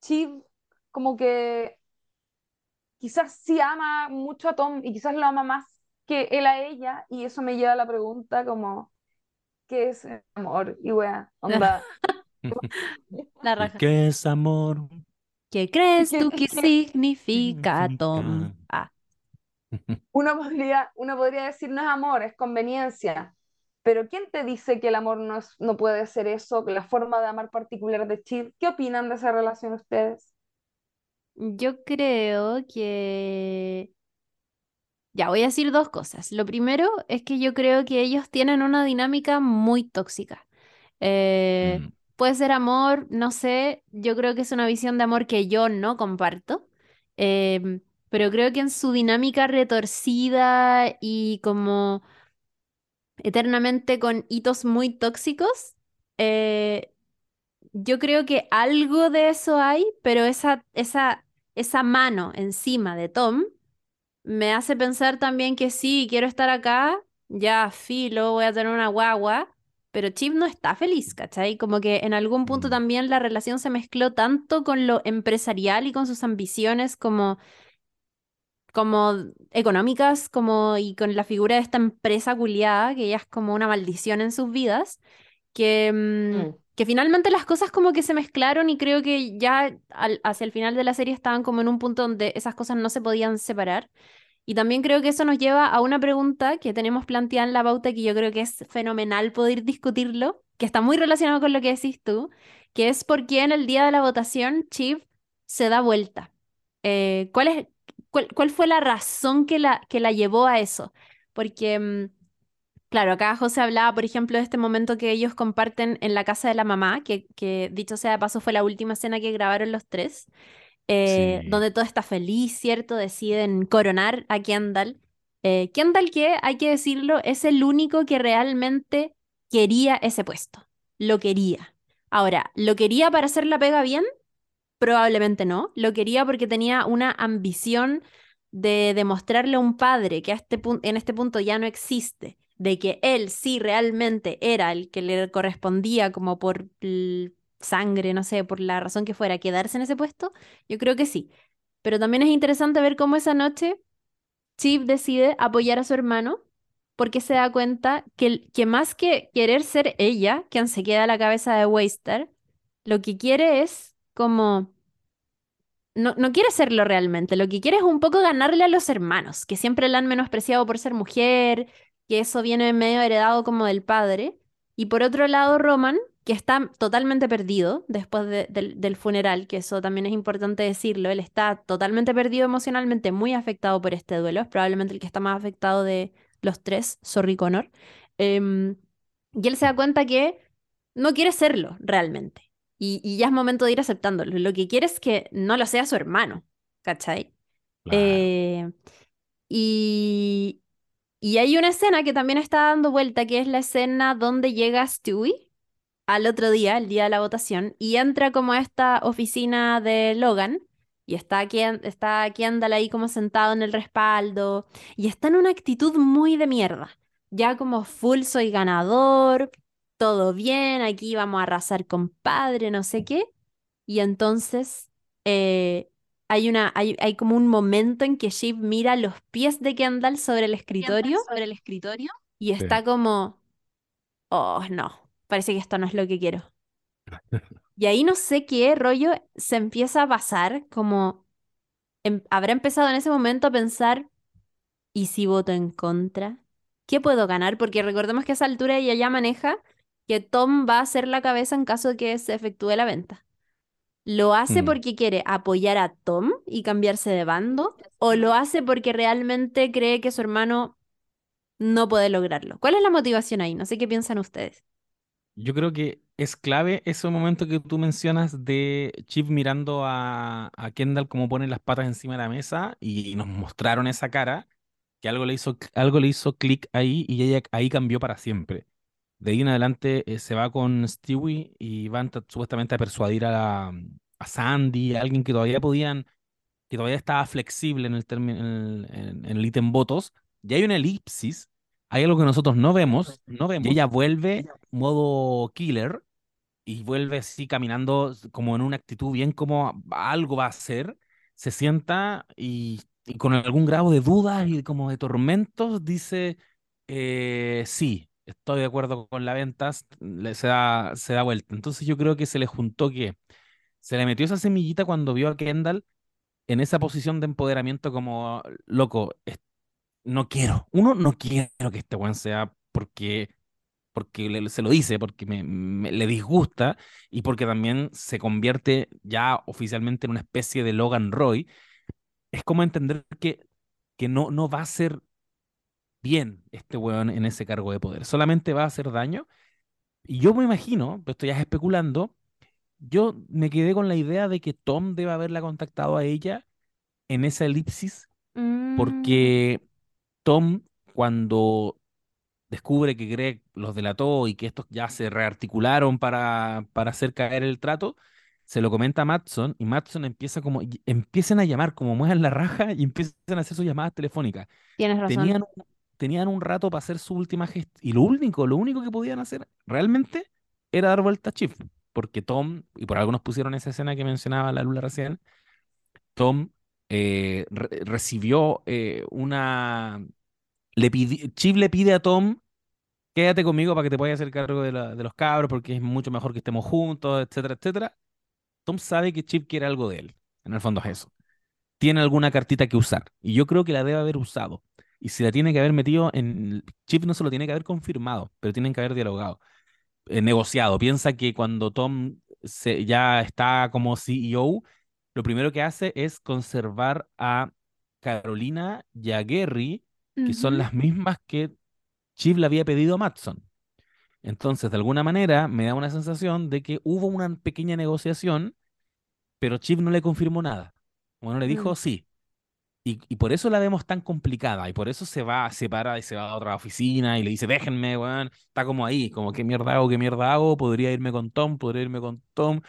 Chip como que quizás sí ama mucho a Tom y quizás lo ama más que él a ella y eso me lleva a la pregunta como, ¿qué es amor? Y wea, onda. la ¿Qué es amor? ¿Qué crees tú que significa, Tom? Ah. Uno podría, uno podría decir no es amor, es conveniencia. Pero ¿quién te dice que el amor no, no puede ser eso, que la forma de amar particular de Chip? ¿Qué opinan de esa relación ustedes? Yo creo que... Ya, voy a decir dos cosas. Lo primero es que yo creo que ellos tienen una dinámica muy tóxica. Eh, mm. Puede ser amor, no sé, yo creo que es una visión de amor que yo no comparto, em, pero creo que en su dinámica retorcida y como eternamente con hitos muy tóxicos, eh, yo creo que algo de eso hay, pero esa, esa, esa mano encima de Tom me hace pensar también que sí, quiero estar acá, ya filo, voy a tener una guagua, pero Chip no está feliz, ¿cachai? Como que en algún punto Mm. también la relación se mezcló tanto con lo empresarial y con sus ambiciones como, como económicas, como y con la figura de esta empresa culiada, que ella es como una maldición en sus vidas, que, mm, Mm. Que finalmente las cosas como que se mezclaron y creo que ya hacia el final de la serie estaban como en un punto donde esas cosas no se podían separar. Y también creo que eso nos lleva a una pregunta que tenemos planteada en la pauta que yo creo que es fenomenal poder discutirlo, que está muy relacionado con lo que decís tú, que es por qué en el día de la votación Chief se da vuelta. Eh, ¿cuál es, cuál, cuál fue la razón que la, que la llevó a eso? Porque, mm, claro, acá José hablaba, por ejemplo, de este momento que ellos comparten en la casa de la mamá, que, que dicho sea de paso fue la última escena que grabaron los tres eh, Sí. donde todo está feliz, ¿cierto? Deciden coronar a Kendall. Eh, Kendall, que hay que decirlo, es el único que realmente quería ese puesto. Lo quería. Ahora, ¿lo quería para hacer la pega bien? Probablemente no. Lo quería porque tenía una ambición de demostrarle a un padre que a este en este punto ya no existe, de que él sí realmente era el que le correspondía como por sangre, no sé, por la razón que fuera, quedarse en ese puesto, yo creo que sí. Pero también es interesante ver cómo esa noche Chip decide apoyar a su hermano porque se da cuenta que, que más que querer ser ella, quien se queda a la cabeza de Waystar, lo que quiere es como... No, no quiere serlo realmente, lo que quiere es un poco ganarle a los hermanos, que siempre la han menospreciado por ser mujer, que eso viene medio heredado como del padre. Y por otro lado, Roman, que está totalmente perdido después de- del, del funeral, que eso también es importante decirlo, él está totalmente perdido emocionalmente, muy afectado por este duelo, es probablemente el que está más afectado de los tres, sorry Connor. Em, y él se da cuenta que no quiere serlo realmente. Y, y ya es momento de ir aceptándolo. Lo que quiere es que no lo sea su hermano, ¿cachai? Claro. Eh, y, y hay una escena que también está dando vuelta, que es la escena donde llega Stewie al otro día, el día de la votación, y entra como a esta oficina de Logan, y está, aquí, está ahí como sentado en el respaldo, y está en una actitud muy de mierda, ya como full soy ganador, todo bien, aquí vamos a arrasar compadre, no sé qué, y entonces eh, hay una, hay, hay como un momento en que Shiv mira los pies de Kendall sobre el escritorio, sobre el escritorio. y está como, oh, no, parece que esto no es lo que quiero. [LAUGHS] Y ahí no sé qué rollo se empieza a pasar, como em- habrá empezado en ese momento a pensar, ¿y si voto en contra? ¿Qué puedo ganar? Porque recordemos que a esa altura ella ya maneja que Tom va a ser la cabeza en caso de que se efectúe la venta. ¿Lo hace Mm. porque quiere apoyar a Tom y cambiarse de bando? ¿O lo hace porque realmente cree que su hermano no puede lograrlo? ¿Cuál es la motivación ahí? No sé qué piensan ustedes. Yo creo que es clave ese momento que tú mencionas de Chip mirando a, a Kendall como pone las patas encima de la mesa y nos mostraron esa cara, que algo le hizo, algo le hizo clic ahí y ella ahí cambió para siempre. De ahí en adelante eh, se va con Stewie y van ta- supuestamente a persuadir a, la- a Sandy, a alguien que todavía podían, que todavía estaba flexible en el, término, en el, en- en el ítem votos. Y hay una elipsis, hay algo que nosotros no vemos, no vemos. Y ella vuelve modo killer y vuelve así caminando como en una actitud bien como algo va a hacer. Se sienta y, y con algún grado de dudas y como de tormentos dice, eh, sí, estoy de acuerdo con la venta, se da, se da vuelta. Entonces yo creo que se le juntó que se le metió esa semillita cuando vio a Kendall en esa posición de empoderamiento como, loco, no quiero, uno, no quiero que este weón sea porque porque se lo dice, porque me, me- le disgusta y porque también se convierte ya oficialmente en una especie de Logan Roy, es como entender que, que no, no va a ser bien este weón en ese cargo de poder, solamente va a hacer daño. Y yo me imagino, pero estoy ya especulando, yo me quedé con la idea de que Tom debe haberla contactado a ella en esa elipsis, Mm, porque Tom, cuando descubre que Greg los delató y que estos ya se rearticularon para, para hacer caer el trato, se lo comenta a Matson y Matson empieza como, empiezan a llamar, como mueven la raja y empiezan a hacer sus llamadas telefónicas. Tienes razón. Tenían, un- tenían un rato para hacer su última gestión. Y lo único, lo único que podían hacer realmente era dar vuelta a Chief. Porque Tom, y por algo nos pusieron esa escena que mencionaba la Lula recién, Tom eh, re- recibió eh, una... Le pidi- Chief le pide a Tom, quédate conmigo para que te puedas hacer cargo de, la- de los cabros porque es mucho mejor que estemos juntos, etcétera, etcétera. Tom sabe que Chip quiere algo de él. En el fondo es eso. Tiene alguna cartita que usar. Y yo creo que la debe haber usado. Y si la tiene que haber metido en... Chip no se lo tiene que haber confirmado, pero tienen que haber dialogado, eh, negociado. Piensa que cuando Tom se, ya está como CEO, lo primero que hace es conservar a Carolina y a Gary, que son las mismas que Chip le había pedido a Matson. Entonces, de alguna manera, me da una sensación de que hubo una pequeña negociación, pero Chip no le confirmó nada. Bueno, le dijo Mm. sí. Y, y por eso la vemos tan complicada. Y por eso se va, se para y se va a otra oficina y le dice, déjenme, weón. Está como ahí, como, ¿qué mierda hago? ¿Qué mierda hago? Podría irme con Tom, podría irme con Tom.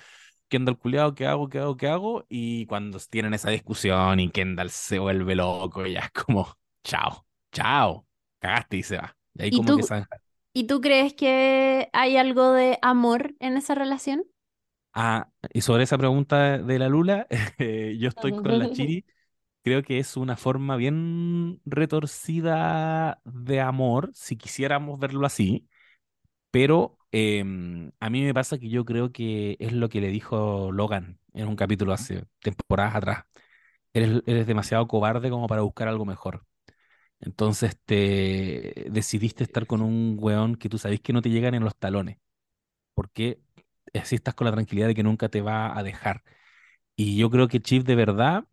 Kendall culiado, ¿qué hago? ¿Qué hago? ¿Qué hago? Y cuando tienen esa discusión y Kendall se vuelve loco, ya es como, chao, chao, cagaste y se va. Y ahí ¿Y como que tú- se- ¿Y tú crees que hay algo de amor en esa relación? Ah, y sobre esa pregunta de la Lula, [LAUGHS] yo estoy con la [LAUGHS] Chiri. Creo que es una forma bien retorcida de amor, si quisiéramos verlo así. Pero em, a mí me pasa que yo creo que es lo que le dijo Logan en un capítulo hace temporadas atrás. Eres, eres demasiado cobarde como para buscar algo mejor. Entonces te decidiste estar con un weón que tú sabes que no te llegan en los talones. Porque así estás con la tranquilidad de que nunca te va a dejar. Y yo creo que Chip de verdad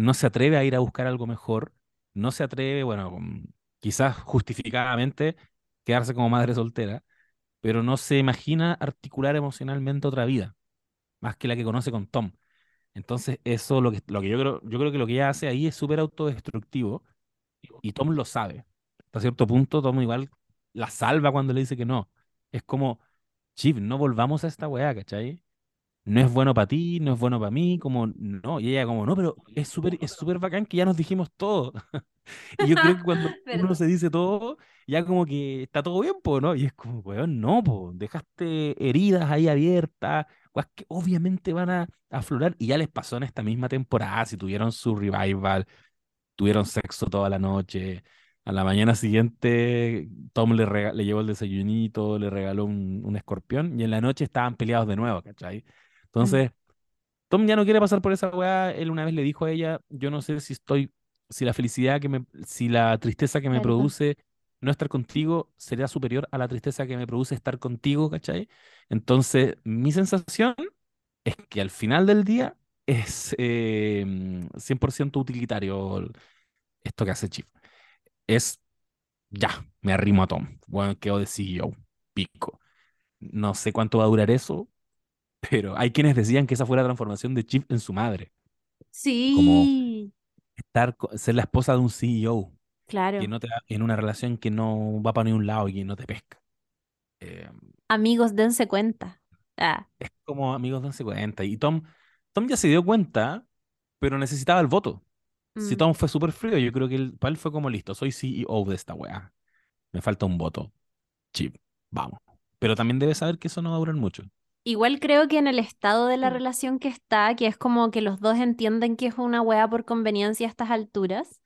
no se atreve a ir a buscar algo mejor. No se atreve, bueno, mm, quizás justificadamente, quedarse como madre soltera, pero no se imagina articular emocionalmente otra vida, más que la que conoce con Tom. Entonces, eso lo que, lo que yo creo, yo creo que lo que ella hace ahí es súper autodestructivo y Tom lo sabe. Hasta cierto punto, Tom igual la salva cuando le dice que no. Es como, Chip, no volvamos a esta weá, ¿cachai? No es bueno para ti, no es bueno para mí, como, no. Y ella como, no, pero es súper es súper bacán que ya nos dijimos todo. [LAUGHS] Y yo creo que cuando [LAUGHS] uno se dice todo, ya como que está todo bien, po, ¿no? Y es como, weón, no, po, dejaste heridas ahí abiertas, weas que obviamente van a aflorar, y ya les pasó en esta misma temporada, si tuvieron su revival, tuvieron sexo toda la noche, a la mañana siguiente Tom le, rega- le llevó el desayunito, le regaló un, un escorpión, y en la noche estaban peleados de nuevo, ¿cachai? Entonces... Tom ya no quiere pasar por esa weá. Él una vez le dijo a ella, yo no sé si estoy, si la felicidad que me, si la tristeza que me produce no estar contigo sería superior a la tristeza que me produce estar contigo, ¿cachai? Entonces, mi sensación es que al final del día es eh, 100% utilitario esto que hace Chief. Es, ya, me arrimo a Tom. Bueno, quedo de CEO, pico. No sé cuánto va a durar eso, pero hay quienes decían que esa fue la transformación de Chief en su madre. Sí, Estar, co- ser la esposa de un CEO, claro. que no te en una relación que no va para ningún lado y que no te pesca. Eh, Amigos, dense cuenta. Ah, es como amigos dense cuenta. Y Tom, Tom ya se dio cuenta, pero necesitaba el voto. Si mm. Tom fue súper frío, yo creo que él, para él fue como listo, soy CEO de esta weá. Me falta un voto. Chip, vamos. Pero también debe saber que eso no va a durar mucho. Igual creo que en el estado de la Mm. relación que está, que es como que los dos entienden que es una weá por conveniencia a estas alturas,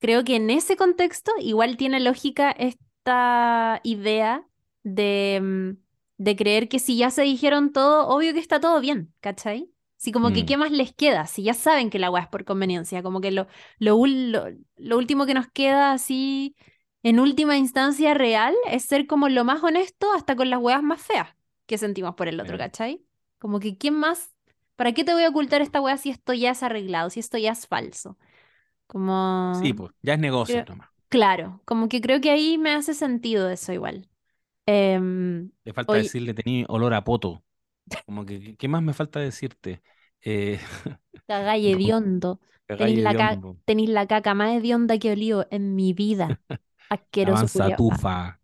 creo que en ese contexto igual tiene lógica esta idea de, mm, de creer que si ya se dijeron todo, obvio que está todo bien, ¿cachai? Si como que Mm. qué más les queda, si ya saben que la weá es por conveniencia, como que lo, lo, lo, lo último que nos queda así en última instancia real es ser como lo más honesto hasta con las weas más feas que sentimos por el otro, Sí. ¿cachai? Como que ¿quién más? ¿Para qué te voy a ocultar esta wea si esto ya es arreglado, si esto ya es falso? Como... Sí, pues, ya es negocio creo- nomás. Claro, como que creo que ahí me hace sentido eso igual. Em, Le falta decirle, tenía olor a poto. Como que, ¿qué- ¿qué más me falta decirte? Eh, [LAUGHS] hediondo. Tenéis la, ca- caca más hedionda que olío en mi vida. [LAUGHS] Asqueroso Avanza tufa.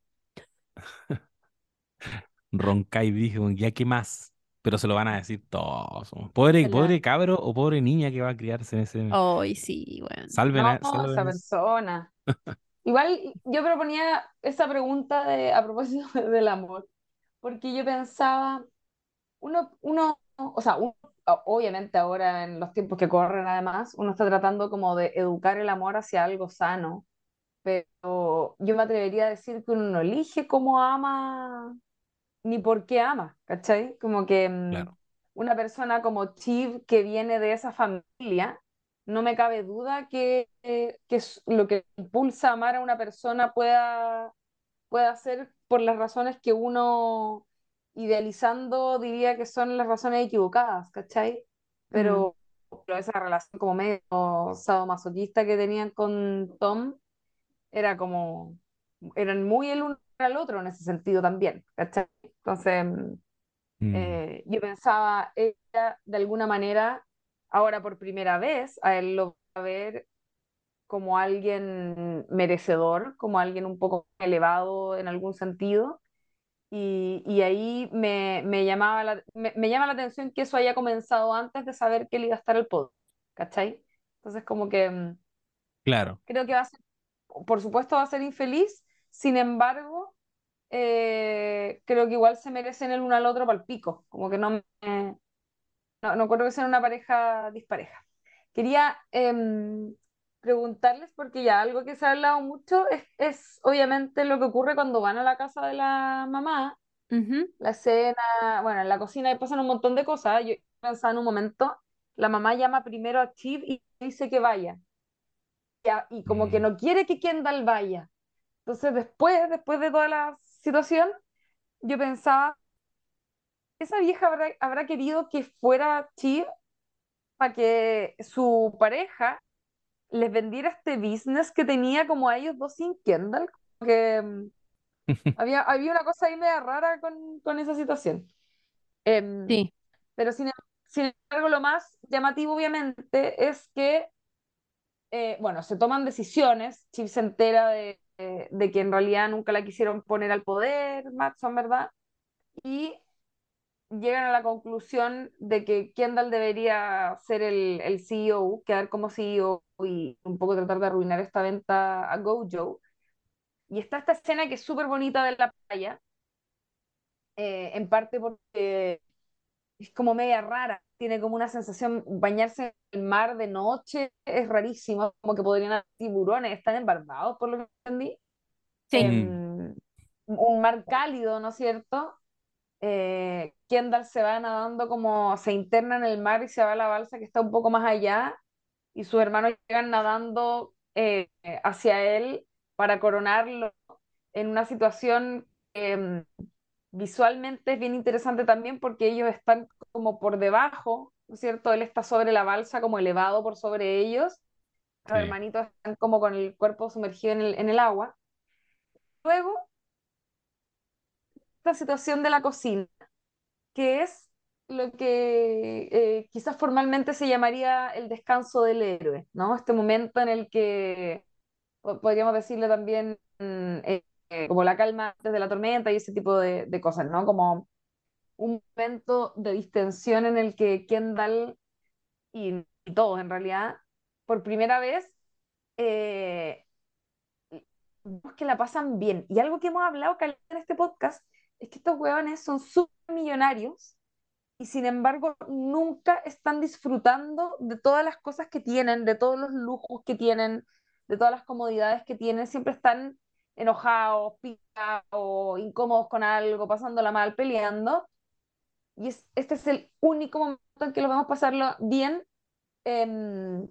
Roncai dijo, ya qué más. pero se lo van a decir todos. Pobre, pobre cabro o pobre niña que va a criarse en ese. Ay, sí, bueno. Salven No, a, esa salven persona. Igual yo proponía esa pregunta de, a propósito [LAUGHS] del amor, porque yo pensaba, uno, uno, o sea, uno- obviamente ahora en los tiempos que corren además, uno está tratando como de educar el amor hacia algo sano, pero yo me atrevería a decir que uno no elige cómo ama ni por qué ama, ¿cachai? Como que mm, Claro. una persona como Chiv que viene de esa familia, no me cabe duda que, que lo que impulsa a amar a una persona pueda, pueda ser por las razones que uno, idealizando, diría que son las razones equivocadas, ¿cachai? Pero, pero esa relación como medio sadomasoquista que tenían con Tom era como, eran muy el uno el otro en ese sentido también, ¿cachai? Entonces, mm, Mm. eh, yo pensaba, ella de alguna manera, ahora por primera vez, a él lo va a ver como alguien merecedor, como alguien un poco elevado en algún sentido. Y, y ahí me, me llamaba la, me, me llama la atención que eso haya comenzado antes de saber que él iba a estar al poder, ¿cachai? Entonces como que mm, Claro. creo que va a ser, por supuesto va a ser infeliz, sin embargo, eh, creo que igual se merecen el uno al otro para el pico, como que no me, no, no creo que sean una pareja dispareja. Quería em, preguntarles, porque ya algo que se ha hablado mucho es, es obviamente lo que ocurre cuando van a la casa de la mamá, la cena, bueno, en la cocina pasan un montón de cosas. Yo pensaba en un momento, la mamá llama primero a Chip y dice que vaya. Ya, y como que Mm. no quiere que Kendall vaya. Entonces después, después de toda la situación, yo pensaba, esa vieja habrá, habrá querido que fuera Chip para que su pareja les vendiera este business que tenía como a ellos dos sin Kendall. que mm, [LAUGHS] había, había una cosa ahí media rara con, con esa situación. Em, Sí. pero sin, sin embargo, lo más llamativo, obviamente, es que, eh, bueno, se toman decisiones. Chip se entera de, de- de que en realidad nunca la quisieron poner al poder, Matson, ¿verdad? Y llegan a la conclusión de que Kendall debería ser el, el CEO, quedar como CEO y un poco tratar de arruinar esta venta a Gojo. Y está esta escena que es súper bonita de la playa, eh, en parte porque es como media rara, tiene como una sensación, bañarse en el mar de noche es rarísimo, como que podrían haber tiburones, están embarcados por lo que entendí. Sí. Em, un mar cálido, ¿no es cierto? Eh, Kendall se va nadando como se interna en el mar y se va a la balsa que está un poco más allá y sus hermanos llegan nadando eh, hacia él para coronarlo en una situación mm, visualmente es bien interesante también porque ellos están como por debajo, ¿no es cierto? Él está sobre la balsa como elevado por sobre ellos, los Sí. hermanitos están como con el cuerpo sumergido en el, en el agua. Luego, esta situación de la cocina, que es lo que eh, quizás formalmente se llamaría el descanso del héroe, ¿no? Este momento en el que po- podríamos decirle también mm, eh, eh, como la calma antes de la tormenta y ese tipo de, cosas, ¿no? Como un momento de distensión en el que Kendall y, todos en realidad, por primera vez, eh, que la pasan bien. Y algo que hemos hablado en este podcast es que estos hueones son súper millonarios y sin embargo nunca están disfrutando de todas las cosas que tienen, de todos los lujos que tienen, de todas las comodidades que tienen, siempre están enojados, picados, incómodos con algo, pasándola mal, peleando. Y es, este es el único momento en que lo vemos pasarlo bien em,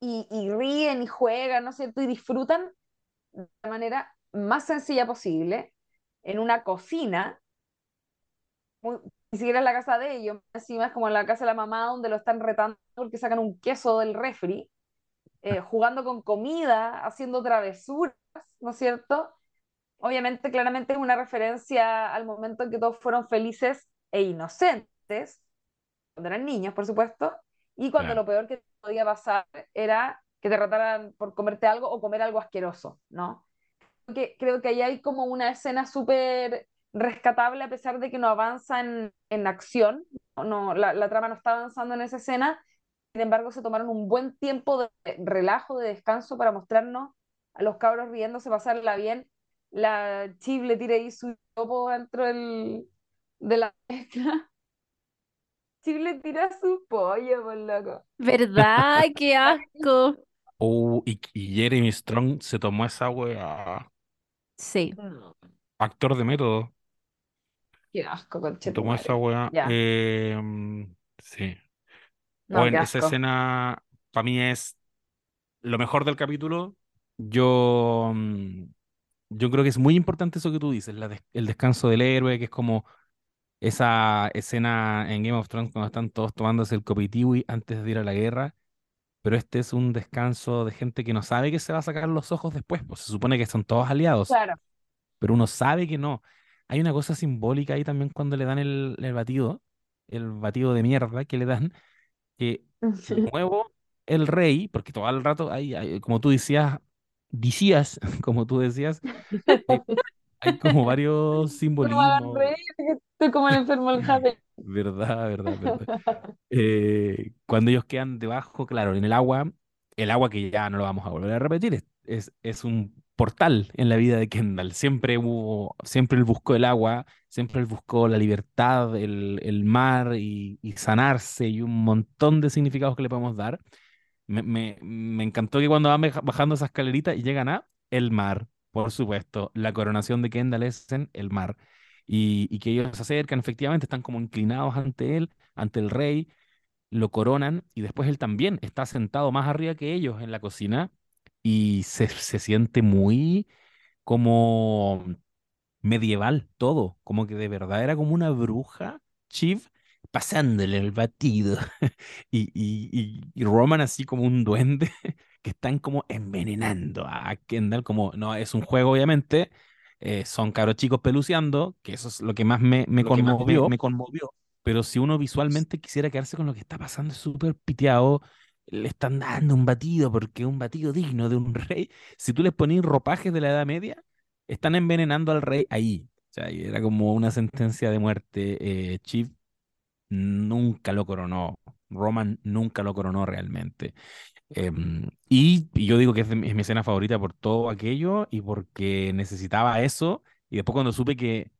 y, ríen y juegan, ¿no es cierto? Y disfrutan de la manera más sencilla posible, en una cocina, ni siquiera en la casa de ellos, encima es como en la casa de la mamá donde lo están retando porque sacan un queso del refri, eh, jugando con comida, haciendo travesuras, ¿no es cierto? Obviamente, claramente es una referencia al momento en que todos fueron felices e inocentes, cuando eran niños, por supuesto, y cuando Claro. lo peor que podía pasar era que te trataran por comerte algo o comer algo asqueroso, ¿no? que creo que ahí hay como una escena súper rescatable a pesar de que no avanza en, en acción, no, la, la, trama no está avanzando en esa escena, sin embargo se tomaron un buen tiempo de relajo, de descanso para mostrarnos a los cabros riéndose, pasarla bien, la Chiv le tira ahí su topo dentro del, de la [LAUGHS] mezcla. Chiv le tira su pollo, por loco. ¿Verdad? [LAUGHS] ¡Qué asco! Oh, y, y Jeremy Strong se tomó esa wea. Sí. Actor de método. Qué asco, Se tomó esa wea. Ya. Eh, sí. No, O en qué esa escena, para mí es lo mejor del capítulo. Yo, mm, yo creo que es muy importante eso que tú dices, la des- el descanso del héroe, que es como esa escena en Game of Thrones cuando están todos tomándose el copitiwi antes de ir a la guerra. Pero este es un descanso de gente que no sabe que se va a sacar los ojos después, pues se supone que son todos aliados, Claro. pero uno sabe que no. Hay una cosa simbólica ahí también cuando le dan el, el batido, el batido de mierda que le dan, que de nuevo el rey, porque todo el rato hay, hay- como tú decías, decías, [LAUGHS] como tú decías, hay, [LAUGHS] hay como varios simbolismos, estoy como el enfermo del jade. [LAUGHS] verdad, verdad, verdad. Eh, cuando ellos quedan debajo, claro, en el agua, el agua que ya no lo vamos a volver a repetir, es, es, es un portal en la vida de Kendall. Siempre hubo, siempre él buscó el agua, siempre él buscó la libertad, el, el mar y, sanarse y un montón de significados que le podemos dar. Me, me, me encantó que cuando van baja- bajando esa escalerita y llegan a el mar, por supuesto, la coronación de Kendall es en el mar. Y, y que ellos se acercan, efectivamente, están como inclinados ante él, ante el rey, lo coronan y después él también está sentado más arriba que ellos en la cocina y se, se siente muy como medieval todo, como que de verdad era como una bruja, Chiv, pasándole el batido. [LAUGHS] Y, y, y, Roman así como un duende [LAUGHS] que están como envenenando a Kendall, como no es un juego obviamente, eh, son cabros chicos peluceando, que eso es lo que más me, me más me- conmovió, me conmovió, pero si uno visualmente quisiera quedarse con lo que está pasando, es súper piteado, le están dando un batido porque un batido digno de un [LAUGHS] rey, si tú les pones ropajes de la Edad Media, están envenenando al rey ahí. O sea, era como una sentencia de muerte. Eh, Chief nunca lo coronó. Roman nunca lo coronó realmente. Em, y, y yo digo que es, de mi- es mi escena favorita por todo aquello y porque necesitaba eso. Y después cuando supe que,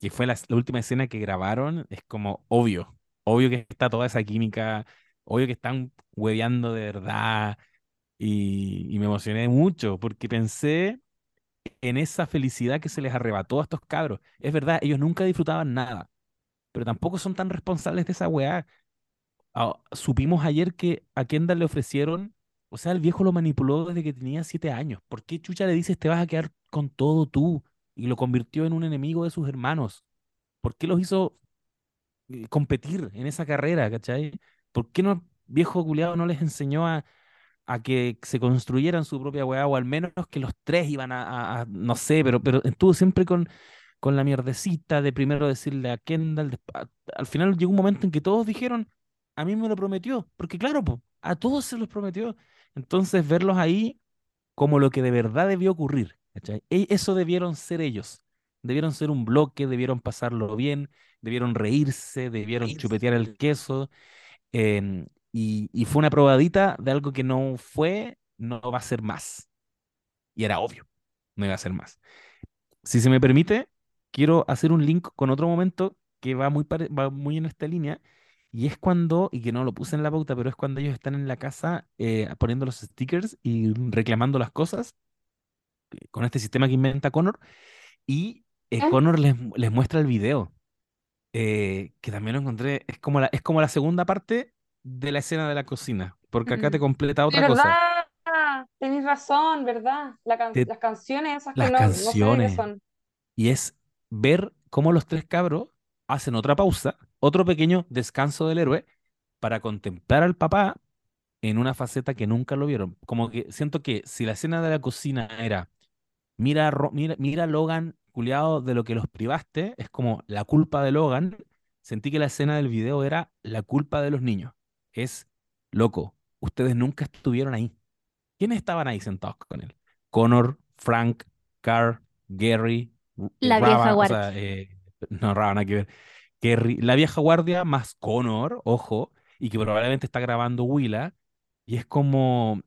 que fue la, la última escena que grabaron, es como obvio. Obvio que está toda esa química. Obvio que están hueveando de verdad. Y, me emocioné mucho porque pensé en esa felicidad que se les arrebató a estos cabros. Es verdad, ellos nunca disfrutaban nada, pero tampoco son tan responsables de esa weá. Ah, supimos ayer que a Kendall le ofrecieron, o sea, el viejo lo manipuló desde que tenía siete años. ¿Por qué chucha le dices te vas a quedar con todo tú? Y lo convirtió en un enemigo de sus hermanos. ¿Por qué los hizo eh, competir en esa carrera, ¿cachai? ¿Por qué no, viejo culiado no les enseñó a, a que se construyeran su propia weá, o al menos que los tres iban a, a- a- no sé, pero, pero estuvo siempre con, con la mierdecita de primero decirle a Kendall, a- al final llegó un momento en que todos dijeron, a mí me lo prometió, porque claro, po, a todos se los prometió. Entonces verlos ahí como lo que de verdad debió ocurrir, ¿cachai? E- Eso debieron ser ellos. Debieron ser un bloque, debieron pasarlo bien, debieron reírse, debieron Reírse. chupetear el queso. Em, y, y fue una probadita de algo que no fue, no va a ser más. Y era obvio, no iba a ser más. Si se me permite, quiero hacer un link con otro momento que va muy, va muy en esta línea. Y es cuando, y que no lo puse en la pauta, pero es cuando ellos están en la casa eh, poniendo los stickers y reclamando las cosas eh, con este sistema que inventa Connor. Y eh, ¿Eh? Connor les, les muestra el video, eh, que también lo encontré, es como la, es como la segunda parte de la escena de la cocina, porque acá te completa otra cosa. verdad, tenés razón, ¿verdad? La can- Te- las canciones esas que las no, no sé canciones. son. Y es ver cómo los tres cabros hacen otra pausa, otro pequeño descanso del héroe, para contemplar al papá en una faceta que nunca lo vieron. Como que siento que si la escena de la cocina era, mira, mira, mira a Logan, culiado, de lo que los privaste, es como la culpa de Logan. Sentí que la escena del video era la culpa de los niños. Es loco, ustedes nunca estuvieron ahí. ¿Quiénes estaban ahí sentados con él? Connor, Frank, Carl, Gary, La Rava- vieja o sea, guardia. eh, no, Rava, nada que ver. Ri- la vieja guardia más Connor, ojo, y que probablemente está grabando Willa, y es como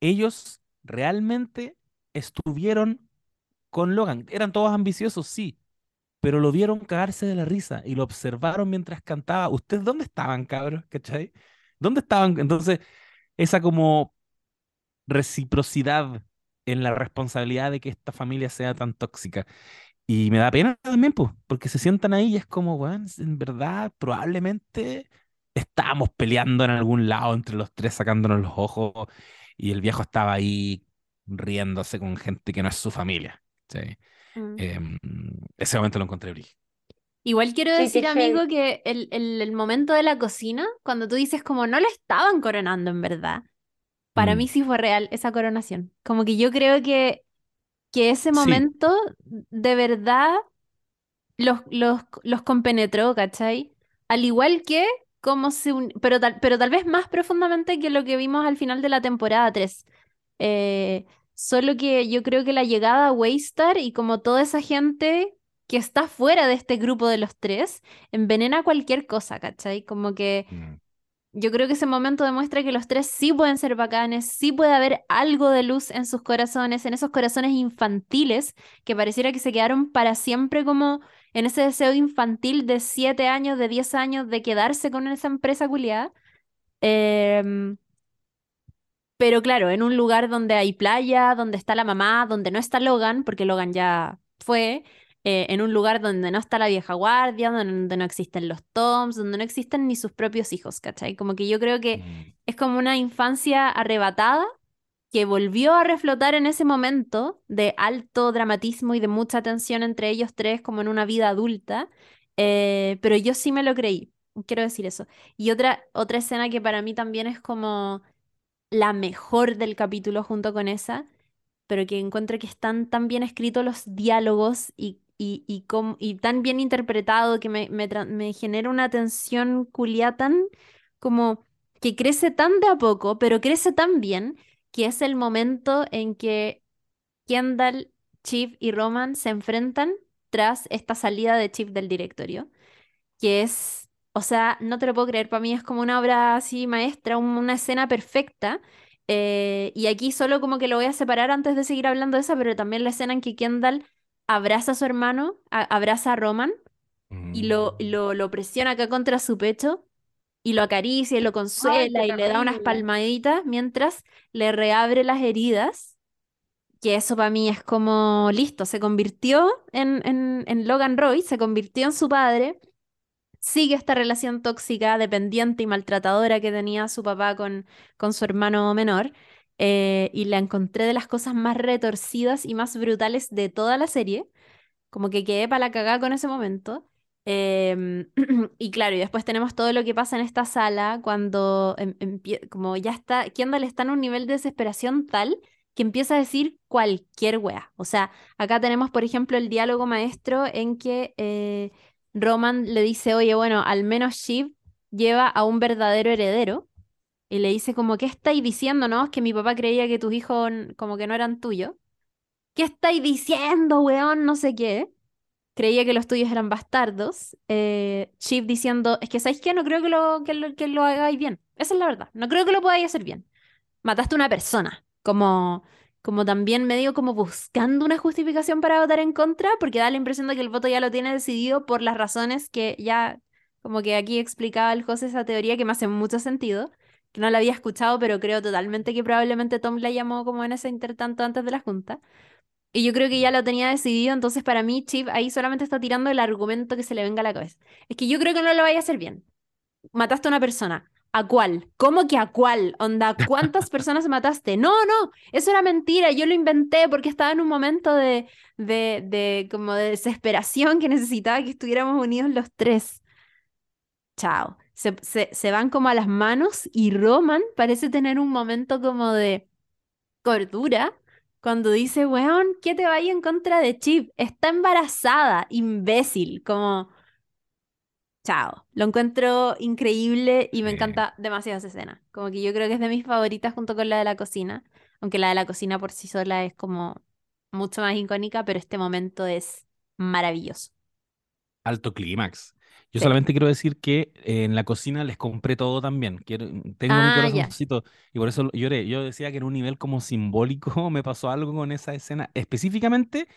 ellos realmente estuvieron con Logan. Eran todos ambiciosos, sí, pero lo vieron cagarse de la risa y lo observaron mientras cantaba. ¿Ustedes dónde estaban, cabros? ¿Cachai? ¿Dónde estaban? Entonces, esa como reciprocidad en la responsabilidad de que esta familia sea tan tóxica. Y me da pena también, pues, porque se sientan ahí y es como, weón, en verdad, probablemente estábamos peleando en algún lado entre los tres, sacándonos los ojos, y el viejo estaba ahí riéndose con gente que no es su familia. ¿Sí? Mm. Em, ese momento lo encontré brígido. Igual quiero Sí, decir, heavy. amigo, que el, el- el momento de la cocina, cuando tú dices como no lo estaban coronando en verdad, para Mm. mí sí fue real esa coronación. Como que yo creo que, que ese Sí. momento de verdad los, los, los compenetró, ¿cachai? Al igual que como se un- pero tal, pero tal vez más profundamente que lo que vimos al final de la temporada 3. Eh, solo que yo creo que la llegada a Waystar y como toda esa gente que está fuera de este grupo de los tres, envenena cualquier cosa, ¿cachai? Como que Mm. yo creo que ese momento demuestra que los tres sí pueden ser bacanes, sí puede haber algo de luz en sus corazones, en esos corazones infantiles que pareciera que se quedaron para siempre como en ese deseo infantil de 7 años, de 10 años, de quedarse con esa empresa culiada. Em, pero claro, en un lugar donde hay playa, donde está la mamá, donde no está Logan, porque Logan ya fue, eh, en un lugar donde no está la vieja guardia, donde no existen los Toms, donde no existen ni sus propios hijos, ¿cachai? Como que yo creo que Mm. es como una infancia arrebatada que volvió a reflotar en ese momento de alto dramatismo y de mucha tensión entre ellos tres como en una vida adulta, eh, pero yo sí me lo creí, quiero decir eso. Y otra, otra escena que para mí también es como la mejor del capítulo junto con esa, pero que encuentro que están tan bien escritos los diálogos y, y, y, y tan bien interpretado que me, me, me genera una tensión culia tan como que crece tan de a poco, pero crece tan bien, que es el momento en que Kendall, Chief y Roman se enfrentan tras esta salida de Chief del directorio, que es, o sea, no te lo puedo creer, para mí es como una obra así maestra, un- una escena perfecta. eh, y aquí solo como que lo voy a separar antes de seguir hablando de esa, pero también la escena en que Kendall abraza a su hermano, a- abraza a Roman y lo, Mm. lo, lo presiona acá contra su pecho y lo acaricia y lo consuela y le da unas palmaditas mientras le reabre las heridas. Que eso para mí es como listo, se convirtió en, en, en Logan Roy, se convirtió en su padre, sigue esta relación tóxica, dependiente y maltratadora que tenía su papá con, con su hermano menor, eh, y la encontré de las cosas más retorcidas y más brutales de toda la serie, como que quedé para la cagada con ese momento. Em, [CLEARS THROAT] y claro, y después tenemos todo lo que pasa en esta sala cuando em- como ya está, Kendall está en un nivel de desesperación tal que empieza a decir cualquier wea. O sea, acá tenemos, por ejemplo, el diálogo maestro en que eh, Roman le dice, oye, bueno, al menos Shiv lleva a un verdadero heredero. Y le dice como, ¿qué estáis diciendo, no? Es que mi papá creía que tus hijos como que no eran tuyos. ¿Qué estáis diciendo, weón? No sé qué. Creía que los tuyos eran bastardos. Eh, Shiv diciendo, es que ¿sabéis qué? No creo que lo, que lo, que lo hagáis bien. Esa es la verdad. No creo que lo podáis hacer bien. Mataste a una persona. Como, como también medio como buscando una justificación para votar en contra, porque da la impresión de que el voto ya lo tiene decidido por las razones que ya, como que aquí explicaba el José esa teoría que me hace mucho sentido, que no la había escuchado, pero creo totalmente que probablemente Tom la llamó como en ese intertanto antes de la junta. Y yo creo que ya lo tenía decidido, entonces para mí Chip ahí solamente está tirando el argumento que se le venga a la cabeza. Es que yo creo que no lo vaya a hacer bien. Mataste a una persona. ¿A cuál? ¿Cómo que a cuál? Onda, ¿cuántas personas mataste? No, no, eso era mentira, yo lo inventé porque estaba en un momento de, de, de como de desesperación que necesitaba que estuviéramos unidos los tres. Chao. Se, se, se van como a las manos y Roman parece tener un momento como de cordura cuando dice, weón, ¿qué te vaya en contra de Chip? Está embarazada, imbécil, como... Chao. Lo encuentro increíble y me Sí. encanta demasiado esa escena. Como que yo creo que es de mis favoritas junto con la de la cocina, aunque la de la cocina por sí sola es como mucho más icónica, pero este momento es maravilloso. Alto clímax. Yo Sí. solamente quiero decir que eh, en la cocina les compré todo también. Quiero, tengo mi Ah, ya. corazoncito y por eso lloré. Yo decía que en un nivel como simbólico [LAUGHS] me pasó algo con esa escena, específicamente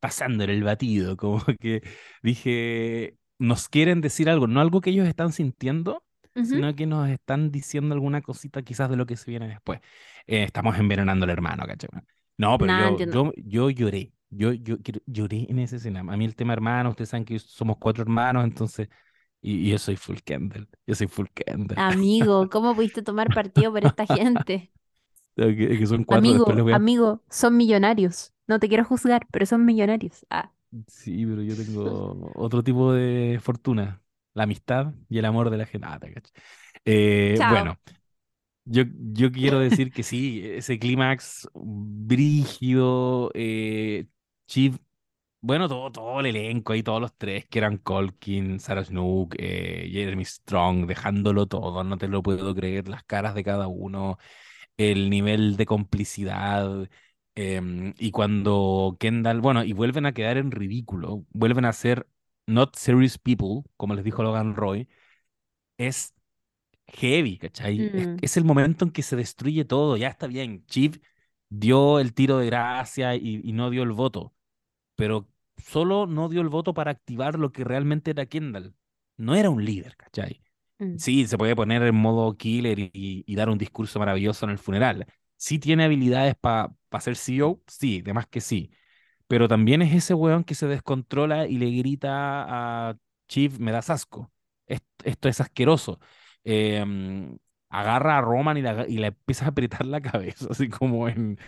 pasándole el batido, como que dije, nos quieren decir algo, no algo que ellos están sintiendo, Ujú. sino que nos están diciendo alguna cosita quizás de lo que se viene después. Eh, estamos envenenando al hermano, ¿cachai? No, pero Nah, yo, yo, yo lloré. Yo, yo lloré en esa escena. A mí el tema hermano, ustedes saben que somos cuatro hermanos, entonces, y, y yo soy full Kendall. Yo soy full Kendall. Amigo, ¿cómo pudiste tomar partido por esta [LAUGHS] gente? Que, que son cuatro, Amigo, a... amigo, son millonarios. No te quiero juzgar, pero son millonarios. Ah, Sí, pero yo tengo otro tipo de fortuna. La amistad y el amor de la gente. Ah, te cacho. Eh, bueno, yo, yo quiero [LAUGHS] decir que sí, ese clímax brígido, eh, Chief, bueno, todo, todo el elenco ahí, todos los tres, que eran Colkin, Sarah Snook, eh, Jeremy Strong, dejándolo todo, no te lo puedo creer, las caras de cada uno, el nivel de complicidad. Em, y cuando Kendall, bueno, y vuelven a quedar en ridículo, vuelven a ser not serious people, como les dijo Logan Roy, es heavy, ¿cachai? Es, Mm, es el momento en que se destruye todo, ya está bien. Chief dio el tiro de gracia y, y no dio el voto, pero solo no dio el voto para activar lo que realmente era Kendall. No era un líder, ¿cachai? mm. Sí, se puede poner en modo killer y- y dar un discurso maravilloso en el funeral. Sí tiene habilidades para ser CEO, sí, de más que sí. Pero también es ese weón que se descontrola y le grita a Chief, me das asco. Esto, esto es asqueroso. Em, agarra a Roman y, la- y le empieza a apretar la cabeza, [LAUGHS] así como en,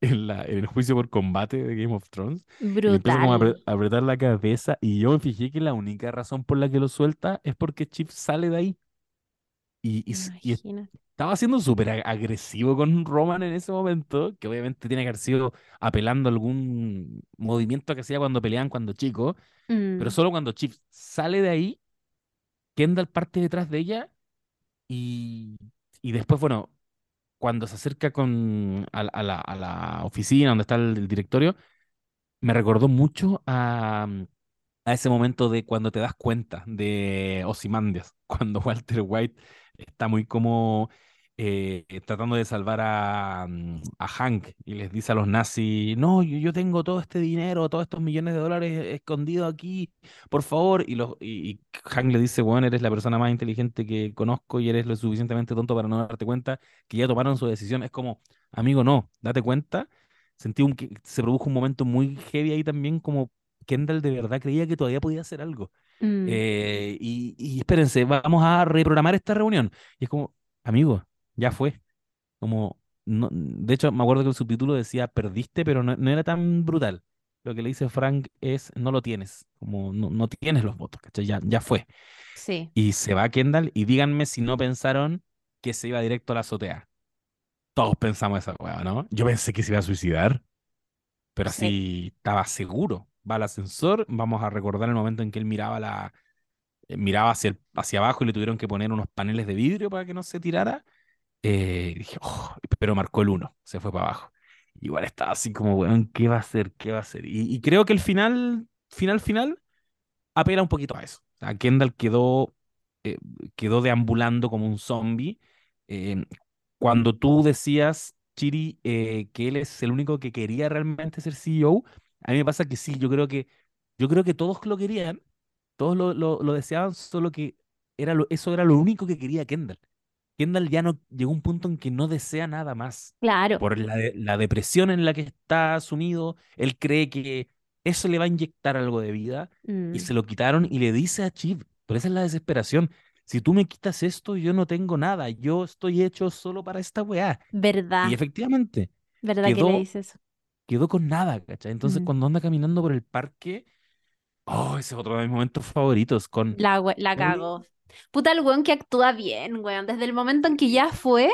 en, la- en el juicio por combate de Game of Thrones. Y le empieza como a, apre- Brutal. a apretar la cabeza. Y yo me fijé que la única razón por la que lo suelta es porque Chief sale de ahí. Y. estaba siendo súper ag- agresivo con Roman en ese momento, que obviamente tiene que haber sido apelando a algún movimiento que hacía cuando peleaban cuando chico, pero Mm, solo cuando Chief sale de ahí, Kendall parte detrás de ella y, y después, bueno, cuando se acerca con, a, la, a la- a la oficina donde está el, el directorio, me recordó mucho a, a ese momento de cuando te das cuenta de Ozymandias, [LAUGHS] cuando Walter White está muy como eh, tratando de salvar a, mm, a Hank y les dice a los nazis, no, yo, yo tengo todo este dinero, todos estos millones de dólares escondidos aquí, por favor, y, los, y, y Hank le dice, bueno, eres la persona más inteligente que conozco y eres lo suficientemente tonto para no darte cuenta que ya tomaron su decisión. Es como, amigo, no, date cuenta. Sentí un, que se produjo un momento muy heavy ahí también, como Kendall de verdad creía que todavía podía hacer algo. mm. Eh, y, y espérense, vamos a reprogramar esta reunión. Y es como, amigo, ya fue. Como, no, de hecho, me acuerdo que el subtítulo decía perdiste, pero no, no era tan brutal. Lo que le dice Frank es, no lo tienes, como no, no tienes los votos, ¿cachai? Ya, ya fue. Sí. Y se va Kendall y díganme si no pensaron que se iba directo a la azotea. Todos pensamos esa hueá, ¿no? Yo pensé que se iba a suicidar, pero Sí. estaba seguro. Va al ascensor, vamos a recordar el momento en que él miraba la, eh, miraba hacia, el- hacia abajo y le tuvieron que poner unos paneles de vidrio para que no se tirara. Eh, dije, "Oh", pero marcó el uno, se fue para abajo. Igual estaba así como, weón, ¿qué va a hacer? ¿Qué va a hacer? Y, creo que el final, final, final, apela un poquito a eso. O Kendall quedó, eh, quedó deambulando como un zombie. Eh, cuando tú decías, Chiri, eh, que él es el único que quería realmente ser CEO, a mí me pasa que sí, yo creo que, yo creo que todos lo querían, todos lo, lo, deseaban, solo que era eso era lo único que quería Kendall. Kendall ya no llegó a un punto en que no desea nada más. Claro. Por la, de- la depresión en la que está sumido, él cree que eso le va a inyectar algo de vida y Mm. se lo quitaron y le dice a Chip, pero esa es la desesperación. Si tú me quitas esto, yo no tengo nada, yo estoy hecho solo para esta weá. ¿Verdad? Y efectivamente, ¿Verdad que le quedó, con nada, ¿cachai? Entonces Mm. cuando anda caminando por el parque, oh, ese es otro de mis momentos favoritos, con La, la cagó. Puta, el weón que actúa bien, weón. Desde el momento en que ya fue,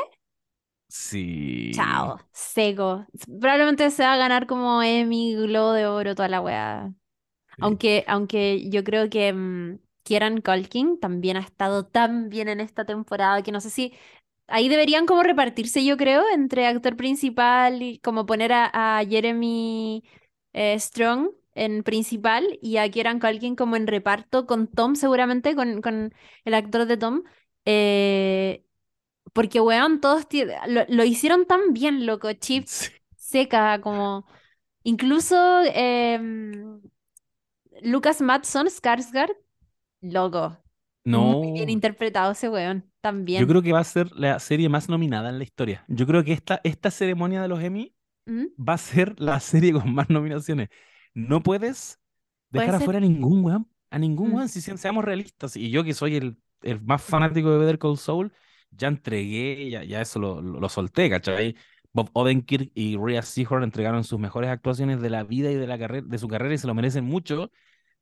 Sí. chao, seco. Probablemente se va a ganar como Emmy, Globo de Oro, toda la weá. Sí. Aunque, aunque yo creo que mm, Kieran Culkin también ha estado tan bien en esta temporada que no sé si ahí deberían como repartirse, yo creo, entre actor principal y como poner a, a Jeremy eh, Strong en principal y a Kieran Culkin como en reparto con Tom, seguramente, con, con el actor de Tom. Eh, porque, weón, todos lo, lo hicieron tan bien, loco. Chip Sí. seca, como. Incluso em, Lucas Matson, Skarsgård, loco. No, Muy bien interpretado ese weón, también. yo creo que va a ser la serie más nominada en la historia. Yo creo que esta, esta ceremonia de los Emmy ¿Mm? va a ser la serie con más nominaciones. No puedes Puede dejar ser. afuera a ningún weón, a ningún Mm. weón, si se- seamos realistas. Y yo que soy el, el más fanático de Better Call Saul, ya entregué, ya, ya eso lo, lo, lo solté, ¿cachai? Bob Odenkirk y Rhea Seehorn entregaron sus mejores actuaciones de la vida y de, la carrera, de su carrera y se lo merecen mucho,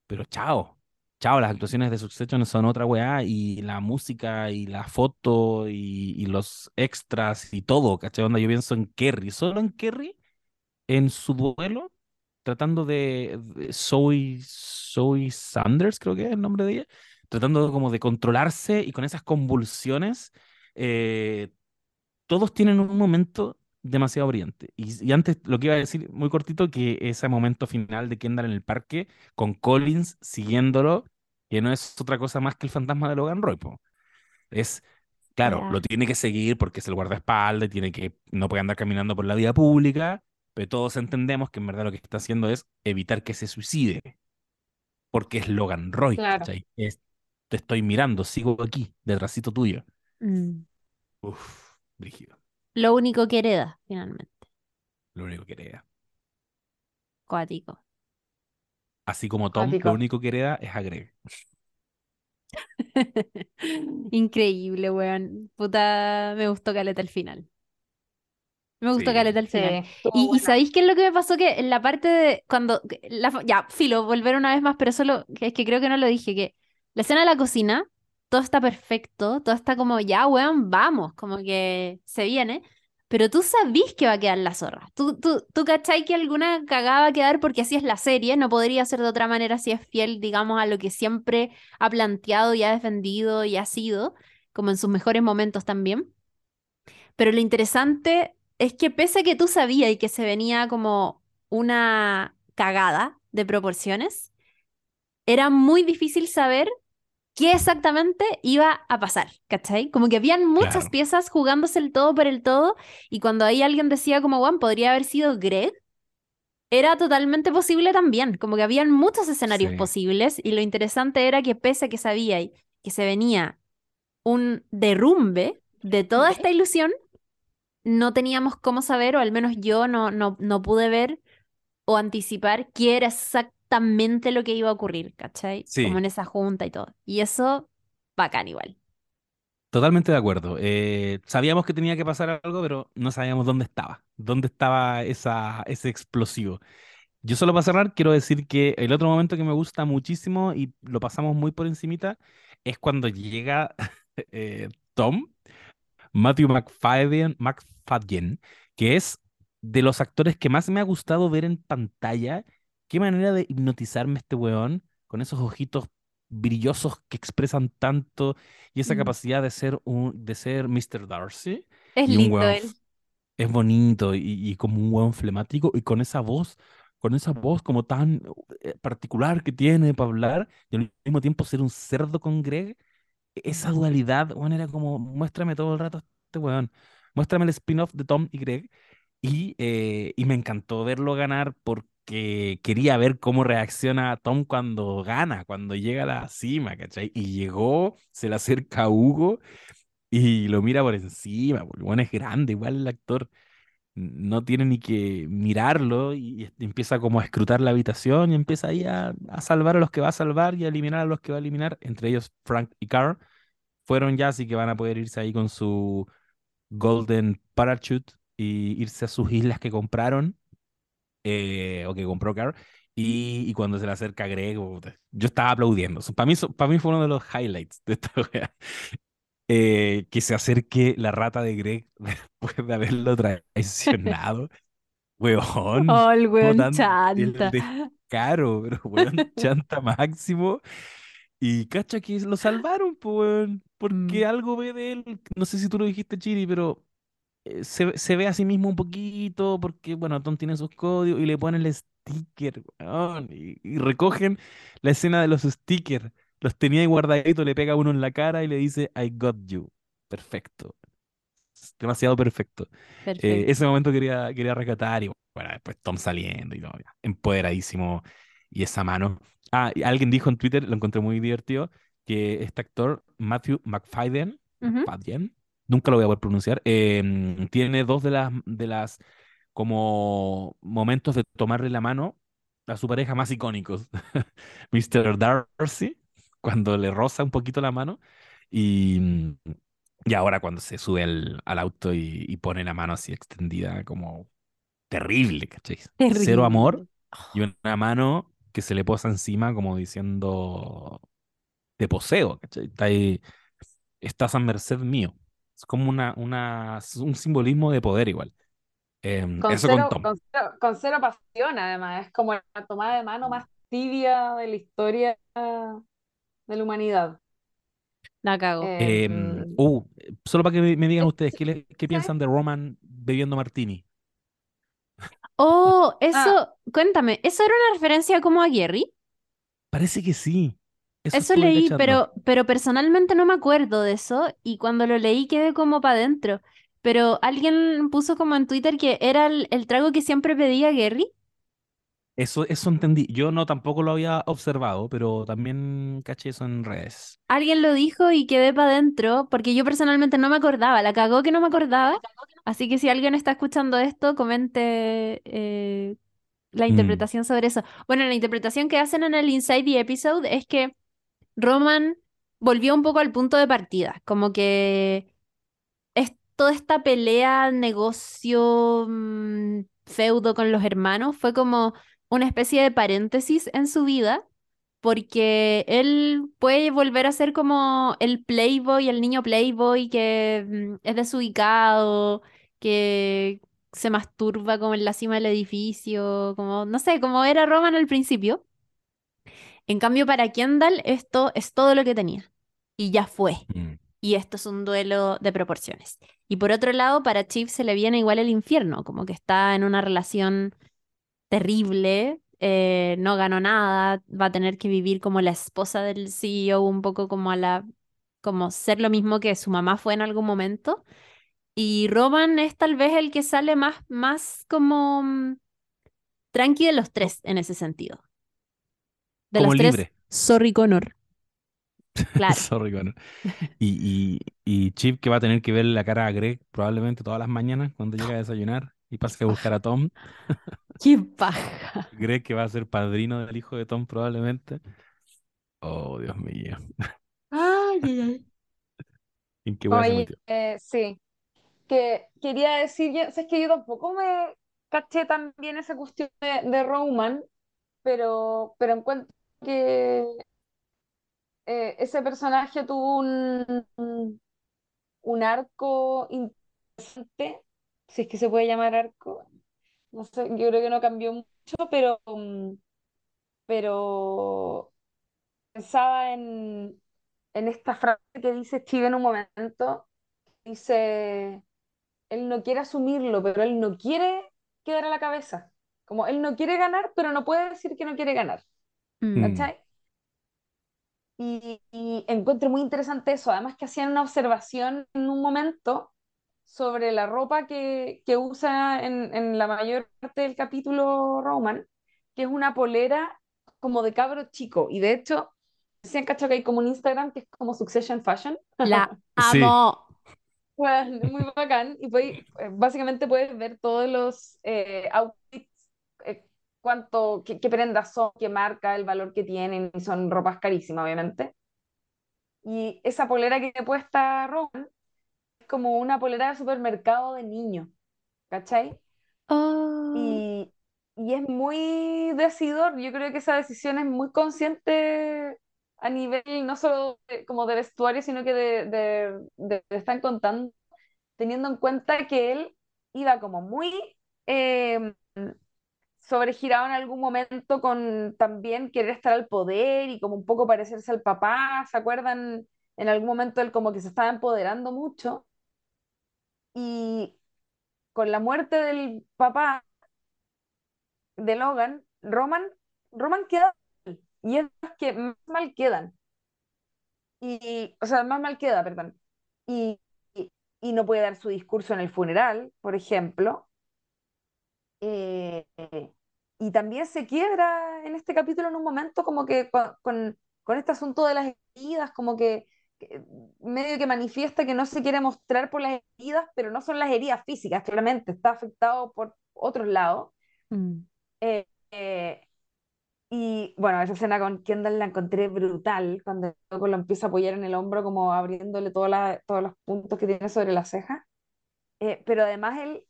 pero chao, chao, las actuaciones de Succession son otra weá y la música y la foto y, y los extras y todo, ¿cachai? Onda, yo pienso en Kerry, solo en Kerry, en su duelo, tratando de, de Zoe, Zoe Sanders, creo que es el nombre de ella, tratando como de controlarse y con esas convulsiones, eh, todos tienen un momento demasiado brillante. Y, y antes lo que iba a decir, muy cortito, que ese momento final de Kendall en el parque, con Collins siguiéndolo, que no es otra cosa más que el fantasma de Logan Roy, po. Es, claro, lo tiene que seguir porque es el guardaespaldas, tiene que, no puede andar caminando por la vía pública, pero todos entendemos que en verdad lo que está haciendo es evitar que se suicide. Porque es Logan Roy, Claro. te estoy mirando, sigo aquí, detrásito tuyo. Mm. Uf, brígido. Lo único que hereda, finalmente. Lo único que hereda. Cuático. Así como Tom, Cuático. lo único que hereda es a Greg. [LAUGHS] Increíble, weón. Puta, me gustó caleta el final. Me gustó Sí. caleta final. estuvo Y, y. ¿sabéis qué es lo que me pasó? Que en la parte de cuando... la ya, filo, volver una vez más, pero solo es que creo que no lo dije, que la escena de la cocina, todo está perfecto, todo está como, ya, weón, vamos, como que se viene, pero tú sabís que va a quedar la zorra. Tú, tú, tú cachai que alguna cagada va a quedar porque así es la serie, no podría ser de otra manera si es fiel, digamos, a lo que siempre ha planteado y ha defendido y ha sido, como en sus mejores momentos también. Pero lo interesante es que pese a que tú sabías y que se venía como una cagada de proporciones, era muy difícil saber qué exactamente iba a pasar, ¿cachai? Como que habían muchas Claro. piezas jugándose el todo por el todo y cuando ahí alguien decía como, Juan, podría haber sido Greg, era totalmente posible también, como que habían muchos escenarios Sí. posibles y lo interesante era que pese a que sabía y que se venía un derrumbe de toda esta ilusión, no teníamos cómo saber, o al menos yo no, no, no pude ver o anticipar qué era exactamente lo que iba a ocurrir, ¿cachai? Sí. Como en esa junta y todo. Y eso, bacán igual. Totalmente de acuerdo. Eh, sabíamos que tenía que pasar algo, pero no sabíamos dónde estaba. ¿Dónde estaba esa, ese explosivo? Yo solo para cerrar quiero decir que el otro momento que me gusta muchísimo y lo pasamos muy por encimita es cuando llega [LAUGHS] eh, Tom, Matthew McFadden, McFadden, que es de los actores que más me ha gustado ver en pantalla. Qué manera de hipnotizarme este weón con esos ojitos brillosos que expresan tanto y esa Mm. capacidad de ser un de ser Mr. Darcy Es y lindo él. es bonito y, y como un weón flemático y con esa voz, con esa voz como tan eh, particular que tiene para hablar y al mismo tiempo ser un cerdo con Greg, esa dualidad, weón, era como, muéstrame todo el rato este weón, muéstrame el spin-off de Tom y Greg y, eh, y me encantó verlo ganar porque quería ver cómo reacciona Tom cuando gana, cuando llega a la cima, ¿cachai? Y llegó, se le acerca a Hugo y lo mira por encima, porque bueno, es grande, igual el actor no tiene ni que mirarlo y, empieza como a escrutar la habitación y empieza ahí a, salvar a los que va a salvar y a eliminar a los que va a eliminar, entre ellos Frank y Carl. Fueron ya, así que van a poder irse ahí con su Golden Parachute y irse a sus islas que compraron eh, o que compró Carl. Y, cuando se le acerca Greg, yo estaba aplaudiendo. Para mí, para mí fue uno de los highlights de esta [LAUGHS] wea. Eh, que se acerque la rata de Greg [LAUGHS] después de haberlo traicionado. Weón, Oh, el weón tan- chanta. descaro, pero [LAUGHS] weón, chanta máximo. Y cacha que lo salvaron, pues, weón, porque Mm. algo ve de él. No sé si tú lo dijiste, Chiri, pero eh, se, se ve a sí mismo un poquito porque, bueno, Tom tiene sus códigos y le ponen el sticker, weón, y, y recogen la escena de los stickers. Los tenía ahí guardaditos, le pega uno en la cara y le dice, I got you. Perfecto. Es demasiado perfecto. Eh, Perfecto. ese momento quería, quería rescatar y bueno, después Tom saliendo y todo, ya, empoderadísimo. Y esa mano. Ah, y alguien dijo en Twitter, lo encontré muy divertido, que este actor, Matthew McFadden. McFadden, nunca lo voy a poder pronunciar, em, tiene dos de las, de las como momentos de tomarle la mano a su pareja más icónicos. [LAUGHS] Mr. Darcy, cuando le roza un poquito la mano, y, y ahora cuando se sube al, al auto y, y pone la mano así extendida, como terrible, ¿cachai? Cero amor Terrible. y una mano que se le posa encima como diciendo te poseo, ¿cachai? Está ahí, estás a merced mío. Es como una, una, un simbolismo de poder igual. Em, Con eso con cero, Tom. con cero, con cero pasión, además. Es como la tomada de mano más tibia de la historia de la humanidad. La cago. Em, uh, solo para que me, digan es- ustedes, ¿qué, le- qué piensan de Roman bebiendo martini? Oh, Ah. eso, cuéntame, ¿eso era una referencia como a Gary? Parece que sí. Eso, leí, cachando. pero, pero personalmente no me acuerdo de eso y cuando lo leí quedé como para adentro. Pero alguien puso como en Twitter que era el, el trago que siempre pedía Gary. Eso, eso entendí. Yo no tampoco lo había observado, pero también caché eso en redes. Alguien lo dijo y quedé para adentro porque yo personalmente no me acordaba. La cagó que no me acordaba. Así que si alguien está escuchando esto, comente eh, la Mm. interpretación sobre eso. Bueno, la interpretación que hacen en el Inside the Episode es que Roman volvió un poco al punto de partida, como que es toda esta pelea, negocio, mm, feudo con los hermanos, fue como una especie de paréntesis en su vida, porque él puede volver a ser como el playboy, el niño playboy que mm, es desubicado, que se masturba como en la cima del edificio, como, no sé, como era Roman al principio. En cambio, para Kendall, esto es todo lo que tenía. Y ya fue. Mm. Y esto es un duelo de proporciones. Y por otro lado, para Chip se le viene igual el infierno, como que está en una relación terrible, eh, no ganó nada, va a tener que vivir como la esposa del CEO, un poco como a la, como ser lo mismo que su mamá fue en algún momento. Y Roman es tal vez el que sale más, más como mm, tranqui de los tres en ese sentido. De Como los tres, sorry Connor. [LAUGHS] Claro. Sorry, Connor. [LAUGHS] Y, y, y Chip que va a tener que verle la cara a Greg probablemente todas las mañanas cuando llega a desayunar y pase a buscar a Tom. [LAUGHS] Qué paja. Greg que va a ser padrino del hijo de Tom probablemente. Oh, Dios mío. Ay, ay, ay. [LAUGHS] ¿En qué se Oye, metió? eh, sí, que quería decir, yo, es que yo tampoco me caché tan bien esa cuestión de, de Roman, pero, pero encuentro que eh, ese personaje tuvo un, un, un arco interesante, si es que se puede llamar arco. No sé, yo creo que no cambió mucho, pero, mm, pero pensaba en, en esta frase que dice Steve en un momento, dice, él no quiere asumirlo, pero él no quiere quedar a la cabeza. Como él no quiere ganar, pero no puede decir que no quiere ganar. Mm. Mm. ¿Cachai? Y, y encuentro muy interesante eso. Además que hacían una observación en un momento sobre la ropa que, que usa en, en la mayor parte del capítulo Roman, que es una polera como de cabro chico. Y de hecho, decían, cacho, que hay como un Instagram que es como Succession Fashion. La [LAUGHS] Sí. amo. Bueno, es muy bacán. Y podéis- eh, básicamente puedes ver todos los eh, outfits, eh, cuánto, qué, qué prendas son, qué marca, el valor que tienen, y son ropas carísimas, obviamente. Y esa polera que tiene puesta Roman como una polera de supermercado de niño, ¿cachai? Oh. Y, y es muy decidor. Yo creo que esa decisión es muy consciente a nivel no solo de- como de vestuario, sino que de, de, de- de están contando, teniendo en cuenta que él iba como muy eh, sobregirado en algún momento con también querer estar al poder y como un poco parecerse al papá. ¿Se acuerdan? En algún momento él como que se estaba empoderando mucho. Y con la muerte del papá de Logan, Roman, Roman queda mal, y es que más mal quedan. Y, o sea, más mal queda, perdón. Y, y, no puede dar su discurso en el funeral, por ejemplo. Eh, y también se quiebra en este capítulo en un momento como que con, con, con este asunto de las heridas, como que medio que manifiesta que no se quiere mostrar por las heridas, pero no son las heridas físicas, claramente, está afectado por otros lados. Mm. Eh, eh, y bueno, esa escena con Kendall la encontré brutal, cuando lo empieza a apoyar en el hombro, como abriéndole toda la- todos los puntos que tiene sobre la ceja. Eh, pero además él,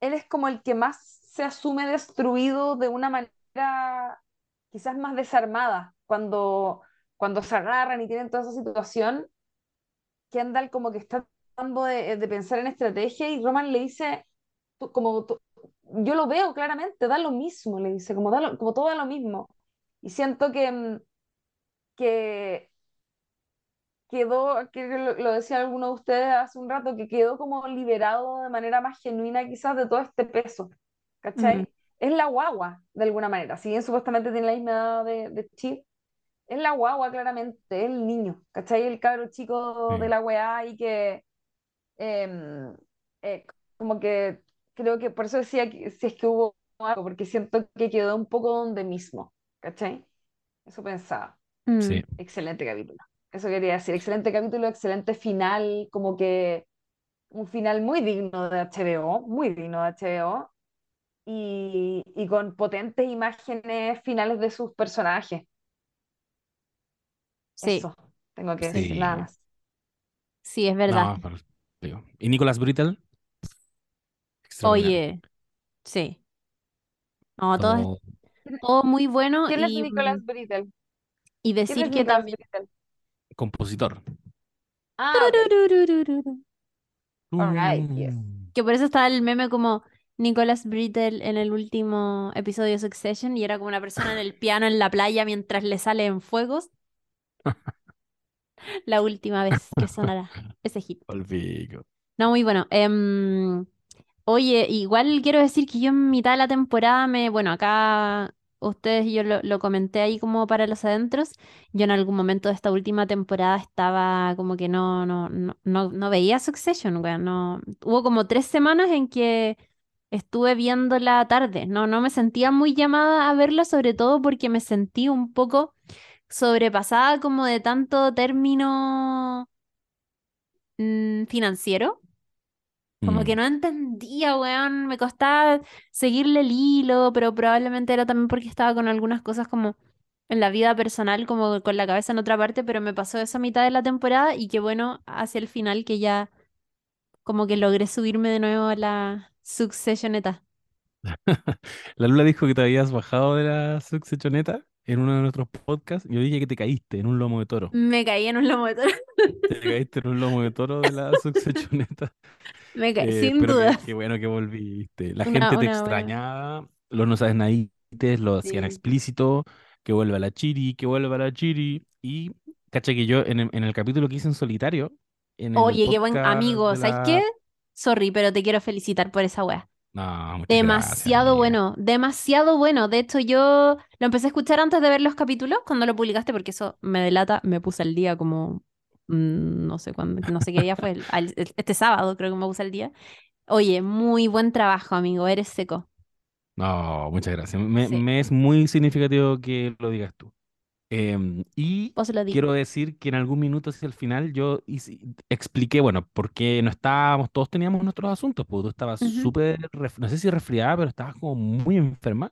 él es como el que más se asume destruido de una manera quizás más desarmada, cuando, cuando se agarran y tienen toda esa situación, Kendall como que está tratando de, de pensar en estrategia y Roman le dice, tú- como tú- yo lo veo claramente, da lo mismo, le dice, como, da lo- como todo da lo mismo. Y siento que, mm, que quedó, que lo, lo decía alguno de ustedes hace un rato, que quedó como liberado de manera más genuina quizás de todo este peso, ¿cachai? Es la guagua, de alguna manera, si bien supuestamente tiene la misma edad de, de Chip, es la guagua claramente, es el niño, ¿cachai? El cabro chico de Sí. la weá y que em, eh, como que creo que por eso decía que si es que hubo algo, porque siento que quedó un poco donde mismo, ¿cachai? Eso pensaba. Mm. Sí. Excelente capítulo. Eso quería decir, excelente capítulo, excelente final, como que un final muy digno de HBO, muy digno de HBO, y, y con potentes imágenes finales de sus personajes. Sí, Eso, tengo que Sí. decir, nada más. sí, es verdad. No, pero- digo. ¿Y Nicolas Brittle? Oye, sí. No, todo, es- Todo- [LAUGHS] todo muy bueno ¿Quién es y, Nicolas mm, Brittle? y ¿Quién decir es que Nicolas también... Brittle? compositor. Ah, yes. Mm. Que por eso estaba el meme como Nicholas Brittle en el último episodio de Succession y era como una persona en el piano en la playa mientras le salen fuegos. La última vez [LAUGHS] que sonará ese hit. Olvido. No, muy bueno. Em, oye, igual quiero decir que yo en mitad de la temporada me, bueno, acá ustedes y yo lo, lo comenté ahí como para los adentros. Yo en algún momento de esta última temporada estaba como que no, no, no, no, no veía Succession, weón. No, hubo como tres semanas en que estuve viéndola tarde. No, no me sentía muy llamada a verla, sobre todo porque me sentí un poco sobrepasada como de tanto término mm, financiero. Como que Mm. no entendía, weón, me costaba seguirle el hilo, pero probablemente era también porque estaba con algunas cosas como en la vida personal, como con la cabeza en otra parte, pero me pasó eso a mitad de la temporada y qué bueno hacia el final que ya como que logré subirme de nuevo a la Successioneta. [LAUGHS] La Lula dijo que te habías bajado de la Successioneta en uno de nuestros podcasts. Yo dije que te caíste en un lomo de toro. Me caí en un lomo de toro. Te caíste en un lomo de toro de la [LAUGHS] Successioneta. Me caí, Eh, sin pero qué, duda. qué bueno que volviste. La Una- gente te una buena- extrañaba. Los no sabes nadites lo hacían Sí. explícito. Que vuelva la Chiri, que vuelva la Chiri. Y caché que yo en el, en el capítulo que hice en solitario, en el Oye, qué buen amigo, ¿sabes qué? Sorry, pero te quiero felicitar por esa wea. No, gracias, Demasiado amiga. bueno, demasiado bueno. De hecho, yo lo empecé a escuchar antes de ver los capítulos, cuando lo publicaste, porque eso me delata, me puse al día como, mm, no sé cuándo, no sé qué día fue, el- al- el- este sábado creo que me puse al día. Oye, muy buen trabajo, amigo, eres seco. No, muchas gracias. Me, Sí. me es muy significativo que lo digas tú. Em, y Vos lo digo. quiero decir que en algún minuto hacia el final yo hice- expliqué, bueno, por qué no estábamos, todos teníamos nuestros asuntos, pues tú estabas Ujú. súper, ref- no sé si resfriada, pero estabas como muy enferma.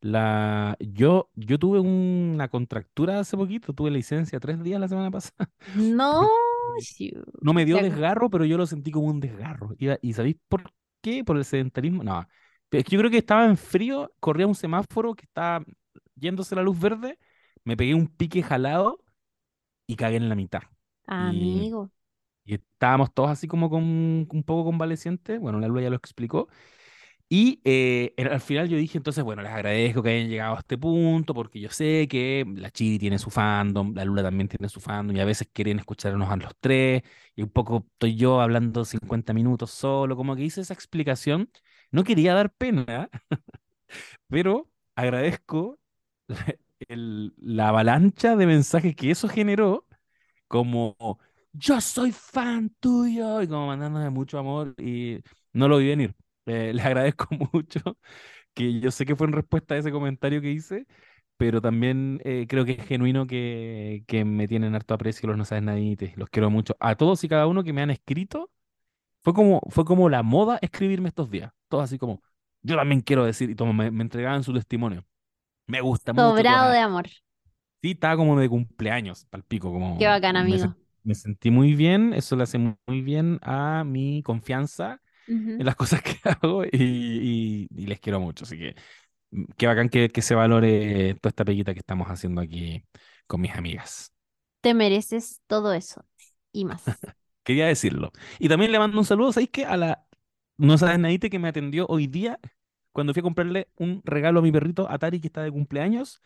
La, yo, yo tuve una contractura hace poquito, tuve licencia tres días la semana pasada. [LAUGHS] No, [LAUGHS] Porque. No me dio Ya- desgarro, pero yo lo sentí como un desgarro. Iba- ¿Y sabéis por qué? Por el sedentarismo. No, es que yo creo que estaba en frío, corría un semáforo que estaba yéndose la luz verde, me pegué un pique jalado y cagué en la mitad. Amigo. Y estábamos todos así como con un poco convalecientes. Bueno, la Lula ya lo explicó. Y eh, al final yo dije, entonces, bueno, les agradezco que hayan llegado a este punto, porque yo sé que la Chiri tiene su fandom, la Lula también tiene su fandom, y a veces quieren escucharnos a los tres, y un poco estoy yo hablando 50 minutos solo, como que hice esa explicación. No quería dar pena, [LAUGHS] pero agradezco la avalancha de mensajes que eso generó, como yo soy fan tuyo, y como mandándome mucho amor, y no lo vi venir. Eh, [LAUGHS] les agradezco [LAUGHS] mucho, que yo sé que fue en respuesta a ese comentario que hice, pero también eh, creo que es genuino que, que me tienen harto aprecio los no sabes nadites, los quiero mucho. A todos y cada uno que me han escrito, fue como, fue como la moda escribirme estos días, todos así como, yo también quiero decir, y me, me entregaban su testimonio. Me gusta mucho. Sobrado de amor. Sí, estaba como de cumpleaños, palpico, como Qué bacán, amigo. me sentí muy bien, eso le hace mu- muy bien a mi confianza en las [LAUGHS] cosas que hago y, y- y les quiero mucho, así que mm, qué bacán que, que se valore toda esta peguita que estamos haciendo aquí con mis amigas. Te mereces todo eso y más. [LAUGHS] Quería decirlo. Y también le mando un saludo, ¿sabéis qué? A la no sabes nadite que me atendió hoy día cuando fui a comprarle un regalo a mi perrito Atari que está de cumpleaños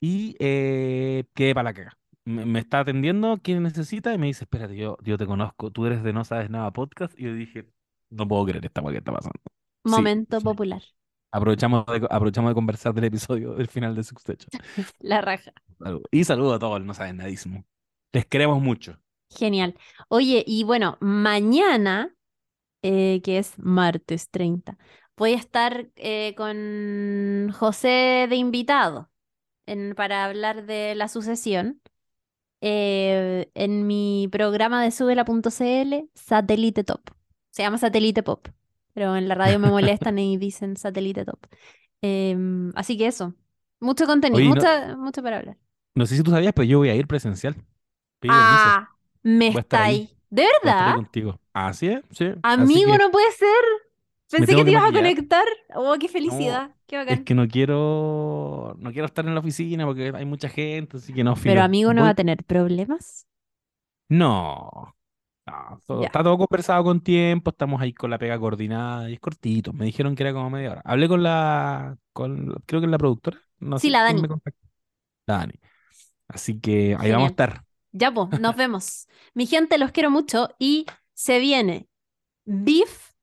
y eh, quedé para la caga. Me, me está atendiendo, ¿quién necesita? Y me dice, espérate, yo, yo te conozco, tú eres de No Sabes Nada Podcast. Y yo dije, no puedo creer esta que está pasando. Momento sí. popular. Aprovechamos de, aprovechamos de conversar del episodio del final de Succession. [LAUGHS] La raja. Y saludo a todos No Sabes Nadismo. Les queremos mucho. Genial. Oye, y bueno, mañana, eh, que es martes 30, voy a estar eh, con José de invitado en- para hablar de la sucesión eh, en mi programa de subela.cl, Satélite Top. Se llama Satélite Pop, pero en la radio me [LAUGHS] molestan y dicen Satélite Top. Em, así que eso, mucho contenido, Oye, no- mucha- mucho para hablar. No sé si tú sabías, pero yo voy a ir presencial. Pedí permiso. Ah, me está ahí. ahí. ¿De verdad? contigo. Así es, sí. Así Amigo, que no puede ser. Pensé que te ibas a conectar. Oh, qué felicidad. Qué es bacán. que no quiero, no quiero estar en la oficina porque hay mucha gente, así que no, Pero filo. amigo no va a tener problemas. No, no, todo- está todo conversado con tiempo, estamos ahí con la pega coordinada y es cortito. Me dijeron que era como media hora. Hablé con la, con, creo que es la productora, no Sí, sé la Dani. me. La Dani. Así que ahí vamos a estar. Ya, pues, nos [LAUGHS] vemos. Mi gente, los quiero mucho y se viene Beef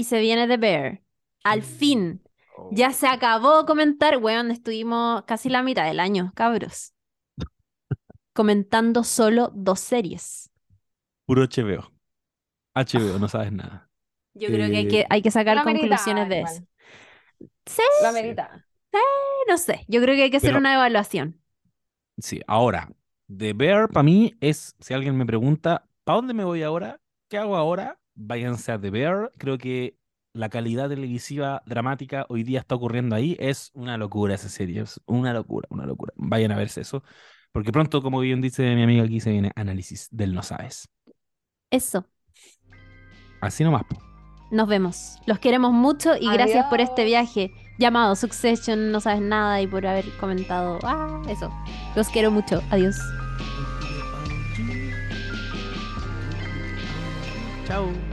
y se viene The Bear. Al fin. Ya se acabó comentar, weón, estuvimos casi la mitad del año, cabros. [LAUGHS] Comentando solo dos series. Puro HBO. HBO, no sabes nada. Yo creo que hay Eh, que, hay que sacar La conclusiones de eso. igual. Sí, La merita. no sé. Yo creo que hay que hacer Pero- una evaluación. Sí, ahora, The Bear para mí es, si alguien me pregunta, ¿para dónde me voy ahora? ¿Qué hago ahora? Váyanse a The Bear. Creo que la calidad televisiva dramática hoy día está ocurriendo ahí. Es una locura esa serie, es una locura, una locura. Vayan a verse eso, porque pronto, como bien dice mi amiga aquí, se viene análisis del no sabes. Eso. Así nomás. po. Nos vemos. Los queremos mucho y gracias por este viaje llamado Succession. No sabes nada y por haber comentado. Ah, eso. Los quiero mucho. Adiós. Chao.